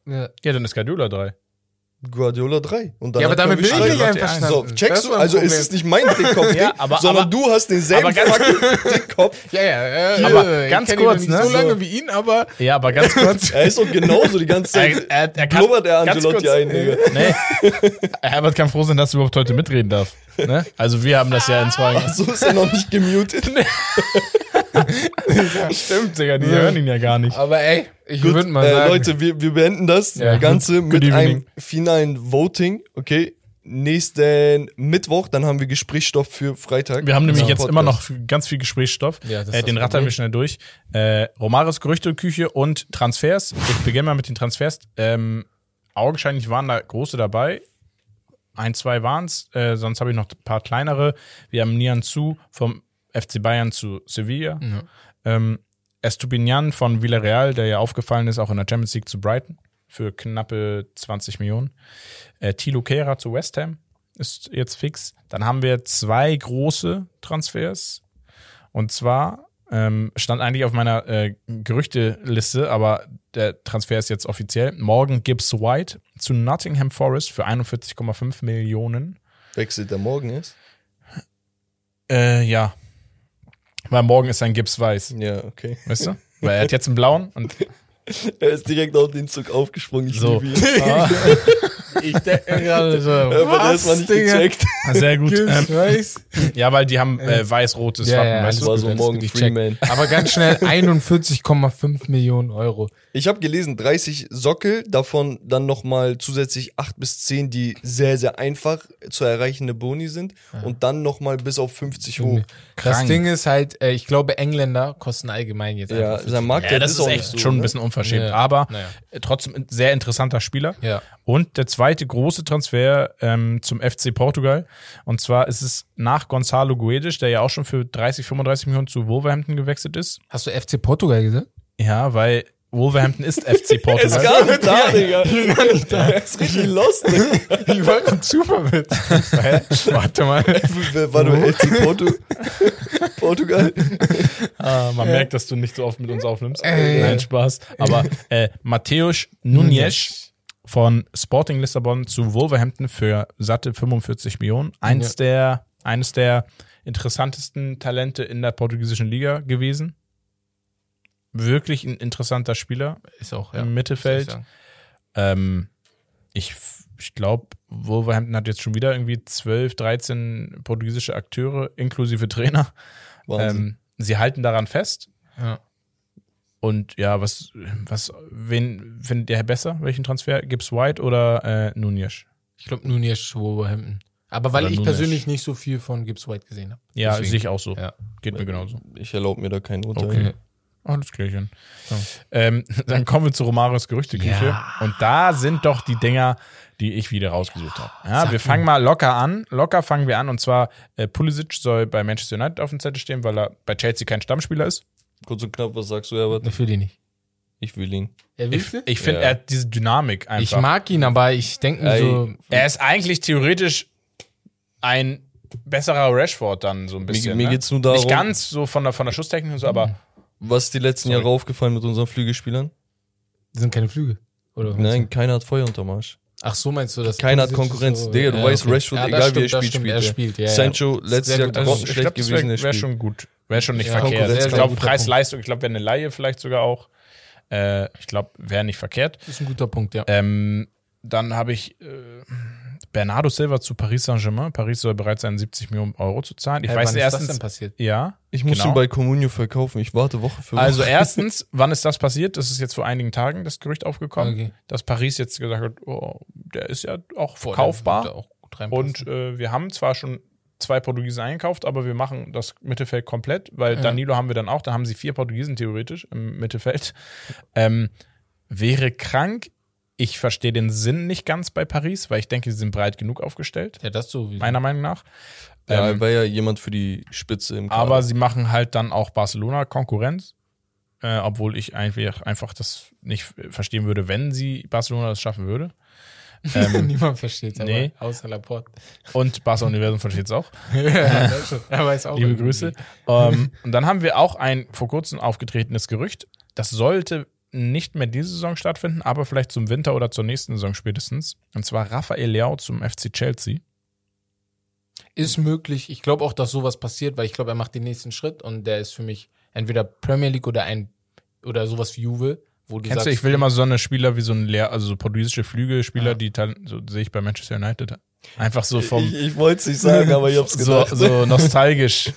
ja. Ja, dann ist Guardiola 3. Guardiola 3. Und Ja, aber damit bin ich nicht einverstanden. So, checkst du? Also Problem. ist es nicht mein Dickkopf, Ja, aber- sondern aber- du hast denselben aber ganz- fucking Dickkopf. Ja, ja, äh, Aber ich ganz kurz, ne? So lange wie ihn, aber Ja, aber ganz kurz. Er ist doch genauso die ganze Zeit. Er- er- er kann- blubbert der ganz Angelotti kurz, ein, Digga. nee. Herbert kann froh sein, dass er überhaupt heute mitreden darf. Ne? Also wir haben das ja in zwei. So ist er noch nicht gemutet. Stimmt, Digga, die hören ihn ja gar nicht. aber ey, ich würde mal äh, sagen, Leute, wir, wir beenden das Ja. Ganze Good mit evening. einem finalen Voting. Okay, nächsten Mittwoch, dann haben wir Gesprächsstoff für Freitag. Wir haben nämlich jetzt Podcast. immer noch ganz viel Gesprächsstoff. Ja, äh, den rattern wir schnell durch. Äh, Romaris Gerüchteküche und Transfers. Ich beginne mal mit den Transfers. Ähm, augenscheinlich waren da große dabei. Ein, zwei waren's. Äh, sonst habe ich noch ein paar kleinere. Wir haben Nian Zu vom FC Bayern zu Sevilla. Ähm, Estupinian von Villarreal, der ja aufgefallen ist, auch in der Champions League zu Brighton für knappe 20 Millionen. Äh, Tilo Kehrer zu West Ham ist jetzt fix. Dann haben wir zwei große Transfers. Und zwar ähm, stand eigentlich auf meiner äh, Gerüchteliste, aber der Transfer ist jetzt offiziell. Morgan Gibbs White zu Nottingham Forest für 41,5 Millionen. Wechselt der morgen ist. Äh, ja. Weil morgen ist ein Gibbs Weiß, Ja, okay. weißt du? Weil er hat jetzt einen blauen und Er ist direkt auf den Zug aufgesprungen. Ich So. liebe ihn. ich denke gerade so, Er hat erstmal nicht Digga? gecheckt. sehr gut. Ähm, weiß. ja, weil die haben äh, weiß-rotes Ja, Wappen, ja, weißt du? Das war so morgen Freeman. Aber ganz schnell 41,5 Millionen Euro. Ich habe gelesen, 30 Sockel, davon dann nochmal zusätzlich 8 bis 10, die sehr, sehr einfach zu erreichende Boni sind. Und dann nochmal bis auf 50 hoch. Das Krank. Ding ist halt, äh, ich glaube, Engländer kosten allgemein jetzt Ja, einfach. sein Markt Ja, das ist echt schon ein bisschen unverschämt. Ja. Aber Naja. äh, trotzdem ein sehr interessanter Spieler. Ja. Und der zweite große Transfer ähm, zum FC Portugal. Und zwar ist es nach Gonzalo Guedes, der ja auch schon für 30, 35 Millionen zu Wolverhampton gewechselt ist. Hast du FC Portugal gesagt? Ja, weil Wolverhampton ist FC Porto. ist gar nicht da, Digga. Er ist richtig lost. Digga. Ich wollte einen super Witz. Hä? Warte mal. War du FC Porto? Portugal? Ah, man merkt, dass du nicht so oft mit uns aufnimmst. Ey. Nein, Spaß. Aber äh, Matthäus Nunes von Sporting Lissabon zu Wolverhampton für satte 45 Millionen. Eins der, eines der interessantesten Talente in der portugiesischen Liga gewesen. Wirklich ein interessanter Spieler Ist auch, im Mittelfeld. Ähm, ich ich glaube, Wolverhampton hat jetzt schon wieder irgendwie 12, 13 portugiesische Akteure inklusive Trainer. Ähm, sie halten daran fest. Ja. Und ja, was, was, wen findet ihr besser? Welchen Transfer? Gibbs White oder äh, Nunez? Ich glaube, Nunez Wolverhampton. Aber weil Oder ich Nunes. persönlich nicht so viel von Gibbs White gesehen habe. Ja, sehe ich auch so. Ja. Geht mir genauso. Ich erlaube mir da kein Urteil. Okay. Alles klärchen. Ähm, dann kommen wir zu Romarios Gerüchteküche. Ja. Und da sind doch die Dinger, die ich wieder rausgesucht habe. Ja, sag wir fangen mal locker an. Locker fangen wir an. Und zwar, äh, Pulisic soll bei Manchester United auf dem Zettel stehen, weil er bei Chelsea kein Stammspieler ist. Kurz und knapp, was sagst du, Herbert? Ich will ihn nicht. Ich will ihn. Er Ich, willst du? ich finde, Ja. er hat diese Dynamik einfach. Ich mag ihn, aber ich denke mir so, er ist eigentlich theoretisch ein besserer Rashford dann so ein bisschen. mir ne? geht's nur darum- Nicht ganz so von der, von der Schusstechnik und so, aber Was ist die letzten Sorry. Jahre aufgefallen mit unseren Flügelspielern? das sind keine Flügel. Oder Nein, du? keiner hat Feuer unterm Arsch. Ach so meinst du das? Keiner hat Konkurrenz. so- Digga, du Ja, weißt, okay. Rashford, Ja, egal wie er stimmt, spielt, stimmt, spielt er spielt. Ja, Sancho, ja. letztes Jahr Also, ich glaube, das gewesen, wäre wär schon gut. Wäre schon nicht Ja, verkehrt. Ich glaube, Preis-Leistung, ich glaube, wäre eine Laie vielleicht sogar auch. Äh, ich glaube, wäre nicht verkehrt. Das ist ein guter Punkt, ja. Ähm, dann habe ich äh, Bernardo Silva zu Paris Saint-Germain. Paris soll bereit sein, 70 Millionen Euro zu zahlen. Ich Hä, weiß wann ist erstens, das denn passiert? ja. Ich muss genau. ihn bei Comunio verkaufen. Ich warte Woche für Woche. Also erstens, wann ist das passiert? Das ist jetzt vor einigen Tagen das Gerücht aufgekommen, Okay. dass Paris jetzt gesagt hat, oh, der ist ja auch verkaufbar. Und äh, wir haben zwar schon zwei Portugiesen eingekauft, aber wir machen das Mittelfeld komplett, weil Ja. Danilo haben wir dann auch, da haben sie vier Portugiesen theoretisch im Mittelfeld. Ähm, wäre krank. Ich verstehe den Sinn nicht ganz bei Paris, weil ich denke, sie sind breit genug aufgestellt, ja, das so. meiner Meinung nach. ja, Ähm, wäre ja jemand für die Spitze im Kader. aber sie machen halt dann auch Barcelona Konkurrenz. Äh, obwohl ich einfach, einfach das nicht verstehen würde, wenn sie Barcelona das schaffen würde. Ähm, Niemand versteht es, nee. aber außer Laporte. und Barca Universum versteht es auch. ja, das schon. er weiß auch Liebe irgendwie. Grüße. Ähm, und dann haben wir auch ein vor kurzem aufgetretenes Gerücht. Das sollte nicht mehr diese Saison stattfinden, aber vielleicht zum Winter oder zur nächsten Saison spätestens. Und zwar Raphael Leao zum FC Chelsea. Ist möglich. Ich glaube auch, dass sowas passiert, weil ich glaube, er macht den nächsten Schritt und der ist für mich entweder Premier League oder ein oder sowas wie Juve, wo du Kennst sagst, du, ich will immer so eine Spieler wie so ein Leer, also so portugiesische Flügelspieler, Ja. die so sehe ich bei Manchester United. Einfach so vom ich ich wollte es nicht sagen, aber ich hab's so, gedacht. so nostalgisch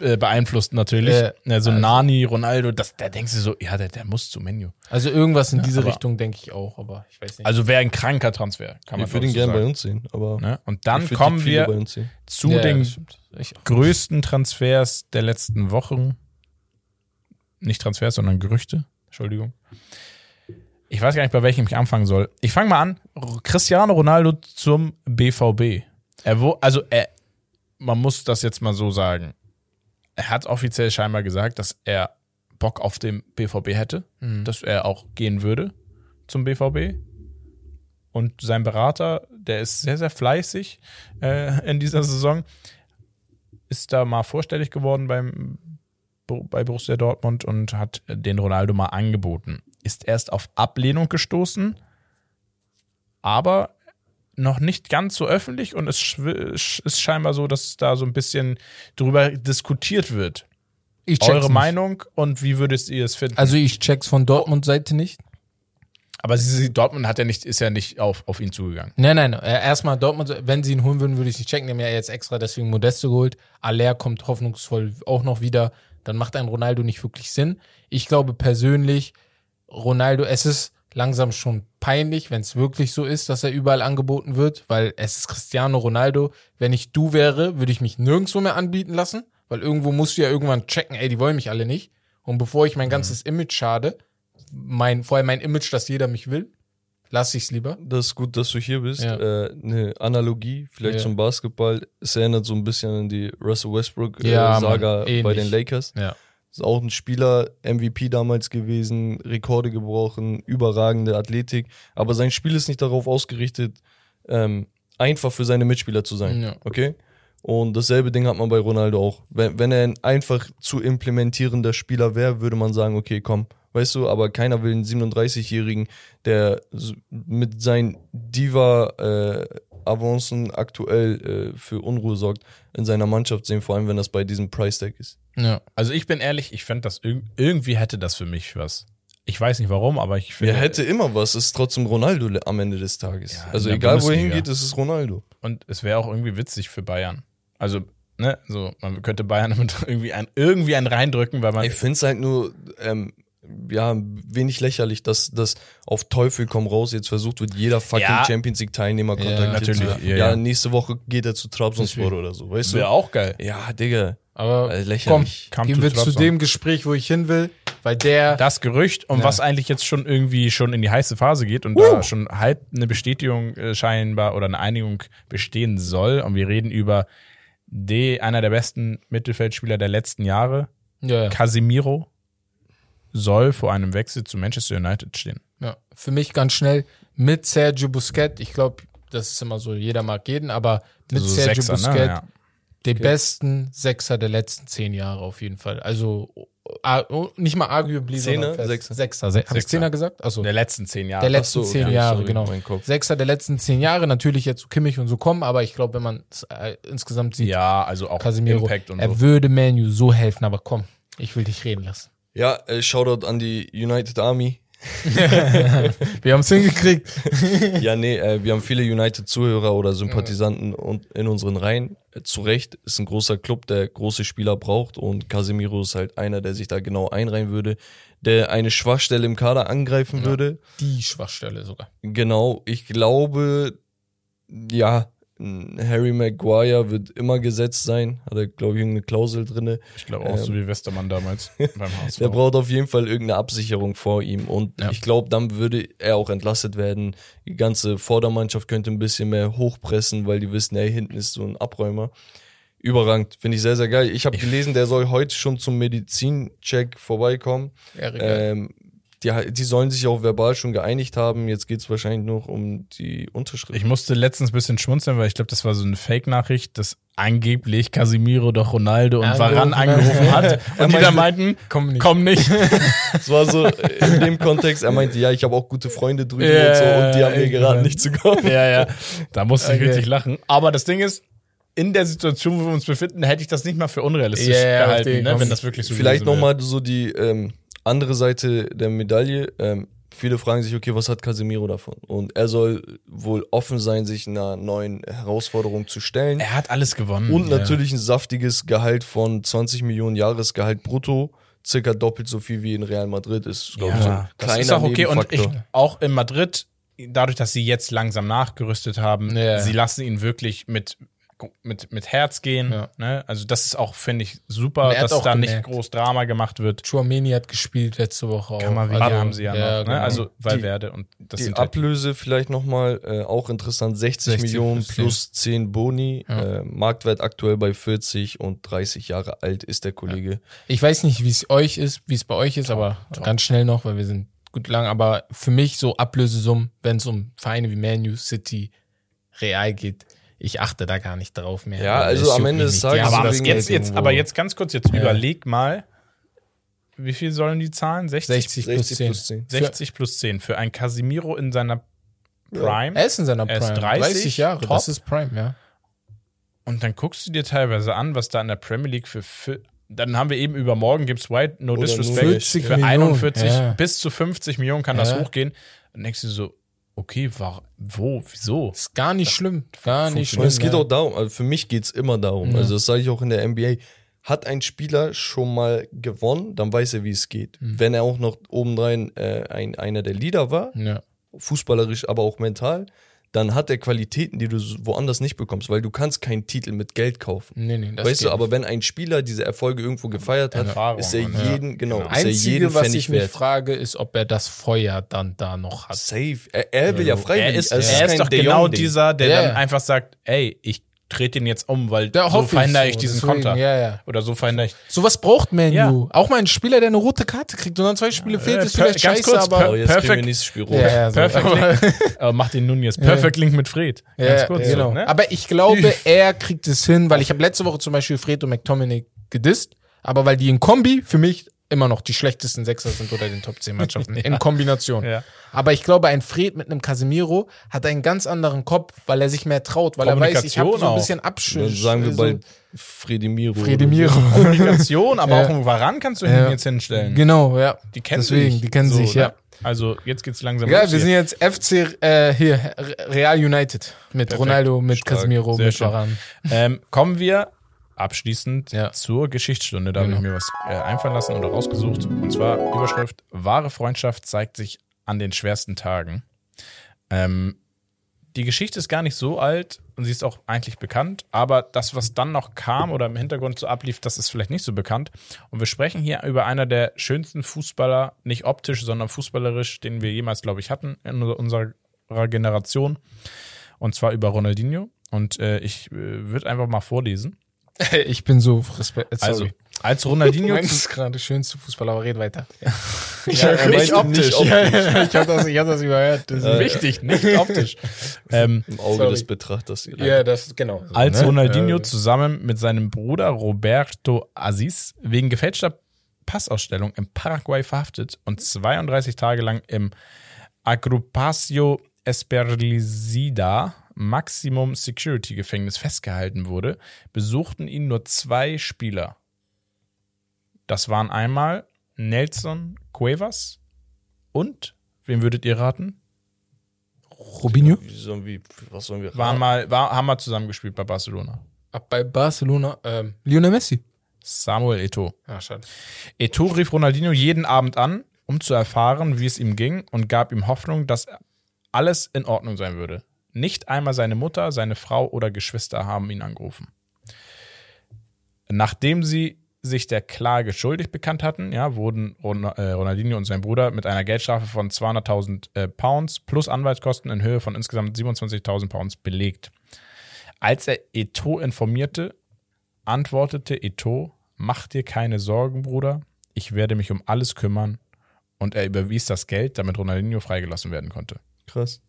äh, beeinflusst natürlich. Äh, ja, so also- Nani, Ronaldo, das, da denkst du so, ja, der, der muss zu Menu. also irgendwas in diese aber- Richtung denke ich auch, aber ich weiß nicht. Also wäre ein kranker Transfer, kann man ich würde ihn glaub gerne bei so uns sehen, aber. Ne? Und dann kommen wir zu Ja, den größten Transfers der letzten Wochen. Nicht Transfers, sondern Gerüchte. Entschuldigung. Ich weiß gar nicht, bei welchem ich anfangen soll. Ich fange mal an. Cristiano Ronaldo zum BVB. Er wo, also er, man muss das jetzt mal so sagen. Er hat offiziell scheinbar gesagt, dass er Bock auf den BVB hätte, dass er auch gehen würde zum BVB. Und sein Berater, der ist sehr, sehr fleißig äh, in dieser Saison, ist da mal vorstellig geworden beim, bei Borussia Dortmund und hat den Ronaldo mal angeboten. Ist erst auf Ablehnung gestoßen, aber noch nicht ganz so öffentlich und es ist scheinbar so, dass da so ein bisschen drüber diskutiert wird. Ich check's Eure nicht. Meinung und wie würdet ihr es finden? Also ich check's von Dortmund-Seite nicht. aber sie, sie, Dortmund hat ja nicht, ist ja nicht auf, auf ihn zugegangen. Nein, nein, äh, erstmal Dortmund, wenn sie ihn holen würden, würde ich nicht checken. Die haben ja jetzt extra deswegen Modesto geholt. Aller kommt hoffnungsvoll auch noch wieder. Dann macht ein Ronaldo nicht wirklich Sinn. Ich glaube persönlich, Ronaldo, es ist langsam schon peinlich, wenn es wirklich so ist, dass er überall angeboten wird, weil es ist Cristiano Ronaldo. Wenn ich du wäre, würde ich mich nirgendwo mehr anbieten lassen, weil irgendwo musst du ja irgendwann checken, ey, die wollen mich alle nicht. Und bevor ich mein ganzes Image schade, mein, vor allem mein Image, dass jeder mich will, lasse ich es lieber. Das ist gut, dass du hier bist. Ja. Äh, eine Analogie, vielleicht Ja. zum Basketball. Es erinnert so ein bisschen an die Russell Westbrook Ja, äh, ähnlich. bei den Lakers. Ja. Ist auch ein Spieler, MVP damals gewesen, Rekorde gebrochen, überragende Athletik. Aber sein Spiel ist nicht darauf ausgerichtet, ähm, einfach für seine Mitspieler zu sein. Ja. Okay? Und dasselbe Ding hat man bei Ronaldo auch. Wenn, wenn er ein einfach zu implementierender Spieler wäre, würde man sagen, okay, komm, weißt du, aber keiner will einen 37-Jährigen, der mit seinen Diva-Avancen aktuell äh, für Unruhe sorgt, in seiner Mannschaft sehen, vor allem wenn das bei diesem Price-Tag ist. Ja. Also ich bin ehrlich, ich fände das irg irgendwie hätte das für mich was. Ich weiß nicht warum, aber ich finde. Er hätte immer was, es ist trotzdem Ronaldo am Ende des Tages. Ja, also egal wo er hingeht, es ist Ronaldo. Und es wäre auch irgendwie witzig für Bayern. Also, ne, so, man könnte Bayern irgendwie ein, irgendwie einen reindrücken, weil man. Ich finde es halt nur, ähm, ja, wenig lächerlich, dass das auf Teufel komm raus jetzt versucht wird, jeder fucking Ja. Champions League Teilnehmer kontaktiert natürlich, zu werden. ja, Ja, ja. nächste Woche geht er zu Trabzonspor oder so, weißt du? wäre auch geil. Ja, Digga. Aber komm, lächerlich. Come gehen wir zu dem Gespräch, wo ich hin will, weil der Das Gerücht, um Ja. was eigentlich jetzt schon irgendwie schon in die heiße Phase geht und da schon halb eine Bestätigung äh, scheinbar oder eine Einigung bestehen soll. Und wir reden über D, einer der besten Mittelfeldspieler der letzten Jahre. ja, ja. Casimiro soll vor einem Wechsel zu Manchester United stehen. Ja, für mich ganz schnell mit Sergio Busquets. Ich glaube, das ist immer so, jeder mag jeden, aber mit So Sergio Sechser, ne? Busquets Ja. den besten Sechser der letzten zehn Jahre auf jeden Fall. Also oh, nicht mal arguably, Zehner? sondern fest. Sechser? Sechser. Se Hab ich Sechser. Zehner gesagt? Also Der letzten zehn Jahre. der letzten so, zehn okay, Jahre, sorry, genau. Sechser der letzten zehn Jahre. Natürlich jetzt so Kimmich und so kommen, aber ich glaube, wenn man es äh, insgesamt sieht, ja, also auch Casemiro, Impact und er so. würde Manu so helfen, aber komm, ich will dich reden lassen. Ja, äh, Shoutout an die United Army. Wir haben es hingekriegt. ja, nee, äh, wir haben viele United-Zuhörer oder Sympathisanten und in unseren Reihen. Äh, Zu Recht ist ein großer Club, der große Spieler braucht und Casemiro ist halt einer, der sich da genau einreihen würde, der eine Schwachstelle im Kader angreifen würde. Die Schwachstelle sogar. Genau, ich glaube, ja, Harry Maguire wird immer gesetzt sein. Hat er, glaube ich, irgendeine Klausel drinne. Ich glaube auch so wie Westermann damals beim HSV. Der braucht auf jeden Fall irgendeine Absicherung vor ihm. Und Ja. ich glaube, dann würde er auch entlastet werden. Die ganze Vordermannschaft könnte ein bisschen mehr hochpressen, weil die wissen, ey, hinten ist so ein Abräumer. Überragend, finde ich sehr, sehr geil. Ich habe gelesen, der soll heute schon zum Medizincheck vorbeikommen. Ähm, die, die sollen sich auch verbal schon geeinigt haben. Jetzt geht es wahrscheinlich noch um die Unterschrift. Ich musste letztens ein bisschen schmunzeln, weil ich glaube, das war so eine Fake-Nachricht, dass angeblich Casimiro doch Ronaldo und Varan hat. angerufen hat. Und die meinte, dann meinten, Komm nicht. komm nicht. Es war so in dem Kontext, er meinte, ja, ich habe auch gute Freunde drüben Ja, und so und die haben mir ich geraten, nicht zu kommen. ja, ja. Da musste ich Okay. richtig lachen. Aber das Ding ist, in der Situation, wo wir uns befinden, hätte ich das nicht mal für unrealistisch Ja, ja, gehalten, ne, wenn das wirklich so Vielleicht nochmal so die ähm, andere Seite der Medaille. Ähm, viele fragen sich, okay, was hat Casemiro davon? Und er soll wohl offen sein, sich einer neuen Herausforderung zu stellen. Er hat alles gewonnen. Und Ja. natürlich ein saftiges Gehalt von 20 Millionen Jahresgehalt brutto. Circa doppelt so viel wie in Real Madrid ist, glaube ich, so ein Ja, das ist auch okay. Und ich, auch in Madrid, dadurch, dass sie jetzt langsam nachgerüstet haben, Ja. sie lassen ihn wirklich mit, mit, mit Herz gehen. Ja. Ne? Also das ist auch, finde ich, super, er dass da gemerkt. nicht groß Drama gemacht wird. Chouameni hat gespielt letzte Woche auch. Kamavinga Also, haben sie ja, noch. genau. Ne? Also Valverde und das Die halt Ablöse vielleicht nochmal, äh, auch interessant, 60, 60 Millionen plus plus 10 Boni. Ja. Äh, Marktwert aktuell bei 40 und 30 Jahre alt ist der Kollege. Ich weiß nicht, wie es euch ist, wie es bei euch ist, aber ganz schnell noch, weil wir sind gut lang. Aber für mich so Ablösesummen, wenn es um Vereine wie Manu, City, Real geht, ich achte da gar nicht drauf mehr. Ja, also am Ende des Tages aber das jetzt, jetzt, aber jetzt ganz kurz, jetzt Ja. überleg mal, wie viel sollen die zahlen? 60, 60 plus 60 10. plus 10. 60 plus 10 für ein Casimiro in seiner Prime. Er ist in seiner Er Prime. ist 30, Jahre, top. das ist Prime, ja. Und dann guckst du dir teilweise an, was da in der Premier League für. für dann haben wir eben über morgen Gibbs White, no Oder disrespect, 40 für Millionen, 41 ja. bis zu 50 Millionen kann das Ja. hochgehen. Dann denkst du so, okay, war, wo, wieso? Ist gar nicht schlimm. Gar nicht schlimm. Es geht ja. auch darum, also für mich geht's immer darum, Ja. also das sage ich auch in der NBA, hat ein Spieler schon mal gewonnen, dann weiß er, wie es geht. Mhm. Wenn er auch noch obendrein äh, ein, einer der Leader war, Ja. fußballerisch, aber auch mental, dann hat er Qualitäten, die du woanders nicht bekommst, weil du kannst keinen Titel mit Geld kaufen. Nee, nee, das weißt du, geht aber wenn ein Spieler diese Erfolge irgendwo gefeiert hat, Erfahrung ist er und- ja. jeden, genau, Genau. ist er Einzige, jeden was Pfennig ich mich wert. frage, ist, ob er das Feuer dann da noch hat. Safe. Er, er will ja Er freiwillig. ist, also es er ist doch De genau Jong-Ding. dieser, der Ja, dann ja. einfach sagt, ey, ich drehe den jetzt um, weil Da so verhindere ich ich, so, diesen deswegen, Konter. ja, ja. Oder so verhindere ich. Sowas braucht Man Ja. Auch mal ein Spieler, der eine rote Karte kriegt und dann zwei Spiele fehlt, ist vielleicht ganz scheiße, kurz, aber. per- Oh, jetzt Perfekt. wir nächstes Spiel rot. ja, ja, so. Perfect aber, Link. äh, mach den nun jetzt. Perfect Link mit Fred. Ganz ja, kurz. genau. So, ne? Aber ich glaube, er kriegt es hin, weil ich habe letzte Woche zum Beispiel Fred und McTominay gedisst, aber weil die in Kombi für mich immer noch die schlechtesten Sechser sind oder den Top 10 Mannschaften. In Kombination. Ja. Aber ich glaube, ein Fred mit einem Casemiro hat einen ganz anderen Kopf, weil er sich mehr traut, weil er weiß, ich habe so ein bisschen Dann Abschluss. sagen wir so bald Fredimiro. Fredemiro. Kommunikation, aber Ja. auch einen Varan kannst du Ja. ihn jetzt hinstellen. Genau, ja. Die kennen Deswegen, sich. die kennen So, sich, ne? ja. Also jetzt geht's langsam Ja, los wir hier. sind jetzt FC äh, hier Real United mit Perfekt. Ronaldo, mit Stark. Casemiro, Sehr mit schön. Varane. Ähm, kommen wir abschließend Ja. zur Geschichtsstunde. Da Genau. habe ich mir was äh, einfallen lassen oder rausgesucht. Und zwar Überschrift: Wahre Freundschaft zeigt sich an den schwersten Tagen. Ähm, die Geschichte ist gar nicht so alt und sie ist auch eigentlich bekannt, aber das, was dann noch kam oder im Hintergrund so ablief, das ist vielleicht nicht so bekannt. Und wir sprechen hier über einer der schönsten Fußballer, nicht optisch, sondern fußballerisch, den wir jemals, glaube ich, hatten in unserer Generation. Und zwar über Ronaldinho. Und äh, ich äh, würde einfach mal vorlesen. Ich bin so respekt. äh, Also, Sorry. als Ronaldinho Meins ist gerade schönste Fußballer, aber red weiter. Ja, er nicht optisch. Nicht optisch. ich habe das, ich hab das überhört. Das Äh, wichtig, nicht optisch. ähm, Im Auge Sorry. des Betrachters. ja, das genau. so, als ne? Ronaldinho Äh, zusammen mit seinem Bruder Roberto Aziz wegen gefälschter Passausstellung in Paraguay verhaftet und 32 Tage lang im Agrupacio Esperlicida Maximum Security Gefängnis festgehalten wurde, besuchten ihn nur zwei Spieler. Das waren einmal Nelson Cuevas und, wem würdet ihr raten? Robinho? Sollen wir, was sollen wir Waren mal, war, haben wir zusammengespielt bei Barcelona. Ab bei Barcelona. Ähm, Lionel Messi. Samuel Eto'o. Ja, schade. Eto'o rief Ronaldinho jeden Abend an, um zu erfahren, wie es ihm ging und gab ihm Hoffnung, dass alles in Ordnung sein würde. Nicht einmal seine Mutter, seine Frau oder Geschwister haben ihn angerufen. Nachdem sie sich der Klage schuldig bekannt hatten, ja, wurden äh, Ronaldinho und sein Bruder mit einer Geldstrafe von 200.000 äh, Pounds plus Anwaltskosten in Höhe von insgesamt 27.000 Pounds belegt. Als er Eto'o informierte, antwortete Eto'o, mach dir keine Sorgen, Bruder, ich werde mich um alles kümmern und er überwies das Geld, damit Ronaldinho freigelassen werden konnte. Krass.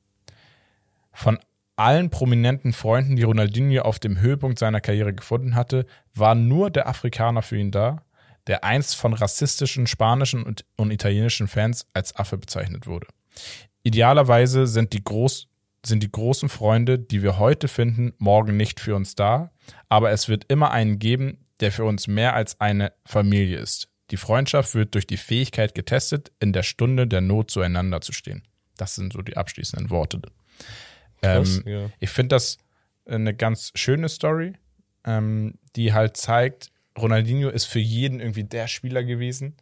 Von allen prominenten Freunden, die Ronaldinho auf dem Höhepunkt seiner Karriere gefunden hatte, war nur der Afrikaner für ihn da, der einst von rassistischen spanischen und, und italienischen Fans als Affe bezeichnet wurde. Idealerweise sind die, groß, sind die großen Freunde, die wir heute finden, morgen nicht für uns da, aber es wird immer einen geben, der für uns mehr als eine Familie ist. Die Freundschaft wird durch die Fähigkeit getestet, in der Stunde der Not zueinander zu stehen. Das sind so die abschließenden Worte. Krass, Ähm, ja. Ich finde das eine ganz schöne Story, ähm, die halt zeigt, Ronaldinho ist für jeden irgendwie der Spieler gewesen.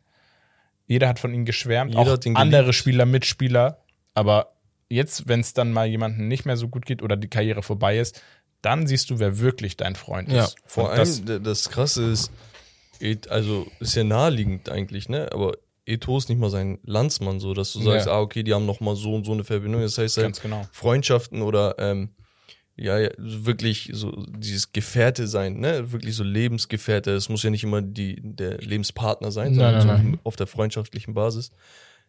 Jeder hat von ihm geschwärmt, Jeder auch andere. Spieler, Mitspieler. Aber jetzt, wenn es dann mal jemandem nicht mehr so gut geht oder die Karriere vorbei ist, dann siehst du, wer wirklich dein Freund Ja, ist. Vor allem, das, das, Krasse ist, also ist ja naheliegend eigentlich, ne? Aber Eto ist nicht mal sein Landsmann, so dass du sagst, Ja. ah, okay, die haben noch mal so und so eine Verbindung. Das heißt, halt, genau. Freundschaften oder ähm, ja, ja, wirklich so dieses Gefährte sein, ne? Wirklich so Lebensgefährte. Es muss ja nicht immer die, der Lebenspartner sein, Nein, sondern nein, so auf der freundschaftlichen Basis.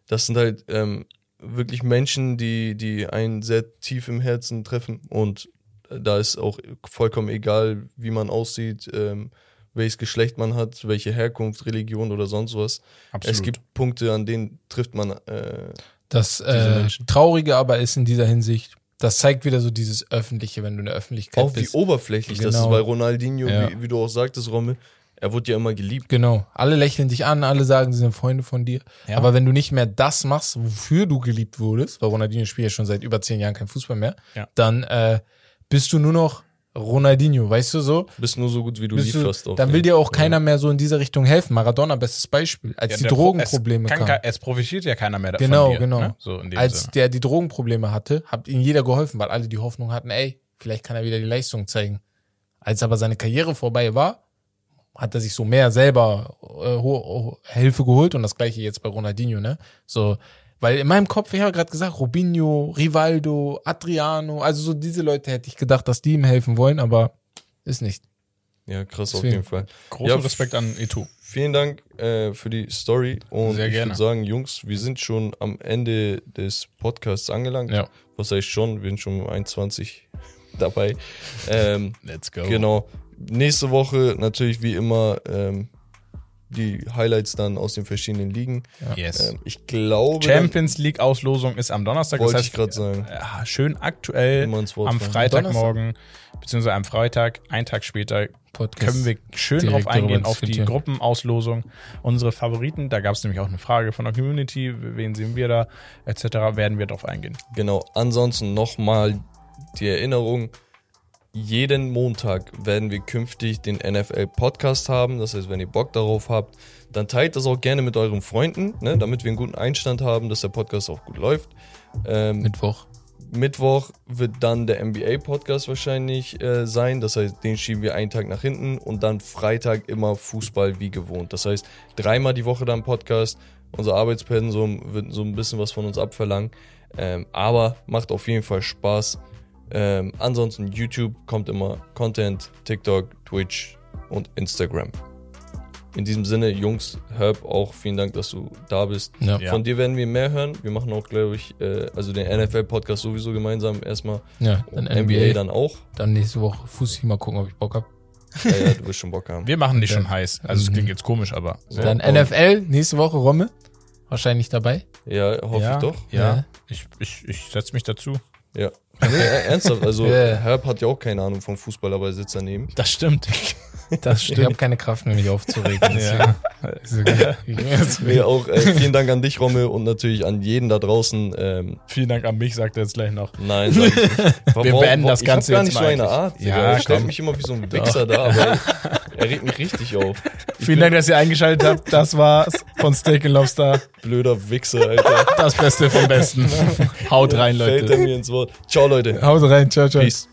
Das sind halt ähm, wirklich Menschen, die, die einen sehr tief im Herzen treffen und da ist auch vollkommen egal, wie man aussieht, ähm, welches Geschlecht man hat, welche Herkunft, Religion oder sonst was. Absolut. Es gibt Punkte, an denen trifft man äh, Das äh. Traurige aber ist in dieser Hinsicht, das zeigt wieder so dieses Öffentliche, wenn du in der Öffentlichkeit auch wie bist. oberflächlich das ist Genau. bei Ronaldinho, Ja. wie, wie du auch sagtest, Rommel. Er wurde ja immer geliebt. Genau. Alle lächeln dich an, alle sagen, sie sind Freunde von dir. Ja. Aber wenn du nicht mehr das machst, wofür du geliebt wurdest, weil Ronaldinho spielt ja schon seit über zehn Jahren kein Fußball mehr, Ja. dann äh, bist du nur noch Ronaldinho, weißt du so? Bist nur so gut, wie du Bist du, lieferst. auch, dann will dir auch keiner mehr so in dieser Richtung helfen. Maradona, bestes Beispiel. Als Ja, die Drogenprobleme es, kamen. es profitiert ja keiner mehr davon. Genau, dir, genau. Ne? So in dem Als Sinne. der die Drogenprobleme hatte, hat ihm jeder geholfen, weil alle die Hoffnung hatten, ey, vielleicht kann er wieder die Leistung zeigen. Als aber seine Karriere vorbei war, hat er sich so mehr selber äh, Hilfe geholt und das gleiche jetzt bei Ronaldinho, ne? So, weil in meinem Kopf, ich habe gerade gesagt, Robinho, Rivaldo, Adriano, also so diese Leute hätte ich gedacht, dass die ihm helfen wollen, aber Ist nicht. Ja, krass auf Deswegen. jeden Fall. Großen Ja, Respekt an Eto. Vielen Dank äh, für die Story und Sehr ich würde sagen, Jungs, wir sind schon am Ende des Podcasts angelangt. Ja. Was heißt schon? Wir sind schon um 21 dabei. ähm, Let's go. Genau. Nächste Woche natürlich wie immer ähm, die Highlights dann aus den verschiedenen Ligen. Yes. Ähm, ich glaube, Champions League Auslosung ist am Donnerstag. wollte das ich heißt, gerade sagen. ja, schön aktuell am. Freitagmorgen, beziehungsweise am Freitag, einen Tag später, Podcast. können wir schön direkt drauf eingehen, auf die. Gruppenauslosung. Unsere Favoriten, da gab es nämlich auch eine Frage von der Community, wen sehen wir da, etc., werden wir drauf eingehen. Genau. Ansonsten nochmal die Erinnerung. Jeden Montag werden wir künftig den NFL-Podcast haben. Das heißt, wenn ihr Bock darauf habt, dann teilt das auch gerne mit euren Freunden, ne, damit wir einen guten Einstand haben, dass der Podcast auch gut läuft. Ähm, Mittwoch. Mittwoch wird dann der NBA-Podcast wahrscheinlich äh, sein. Das heißt, den schieben wir einen Tag nach hinten und dann Freitag immer Fußball wie gewohnt. Das heißt, dreimal die Woche dann Podcast. Unser Arbeitspensum wird so ein bisschen was von uns abverlangen. Ähm, aber macht auf jeden Fall Spaß. Ähm, ansonsten YouTube kommt immer Content, TikTok, Twitch und Instagram. In diesem Sinne, Jungs, Herb, auch vielen Dank, dass du da bist. Ja. Von dir werden wir mehr hören. Wir machen auch, glaube ich, äh, also den NFL-Podcast sowieso gemeinsam erstmal. Ja, dann Und NBA. Dann, dann auch. nächste Woche Fußball mal gucken, ob ich Bock hab. Ja, ja, du wirst schon Bock haben. Wir machen die Ja. schon heiß. Also es klingt jetzt komisch, aber so. Dann und- NFL, nächste Woche Romme. Wahrscheinlich dabei. Ja, hoffe ja, ich doch. Ja, Ja. ich, ich, ich setze mich dazu. Ja. Nee, äh, ernsthaft, also Ja. Herb hat ja auch keine Ahnung vom Fußball, aber er sitzt daneben. Das stimmt. Das Ich habe keine Kraft mehr, mich aufzuregen. Ja. deswegen- Nee, auch äh, vielen Dank an dich, Romme, und natürlich an jeden da draußen. Ähm, Vielen Dank an mich, sagt er jetzt gleich noch. nein, sag ich nicht. Wir beenden das Ganze ich hab gar jetzt nicht so eine. Art. Digga. Ja, stellt komm. mich immer wie so ein Wichser da, aber er, regt mich richtig auf. Vielen Dank, dass ihr eingeschaltet habt. Das war's von Steak and Lobster. Blöder Wichser, Alter. Das Beste vom Besten. Haut rein, Fällt er Leute. mir ins Wort. Ciao, Leute. Haut rein, ciao, ciao. Peace.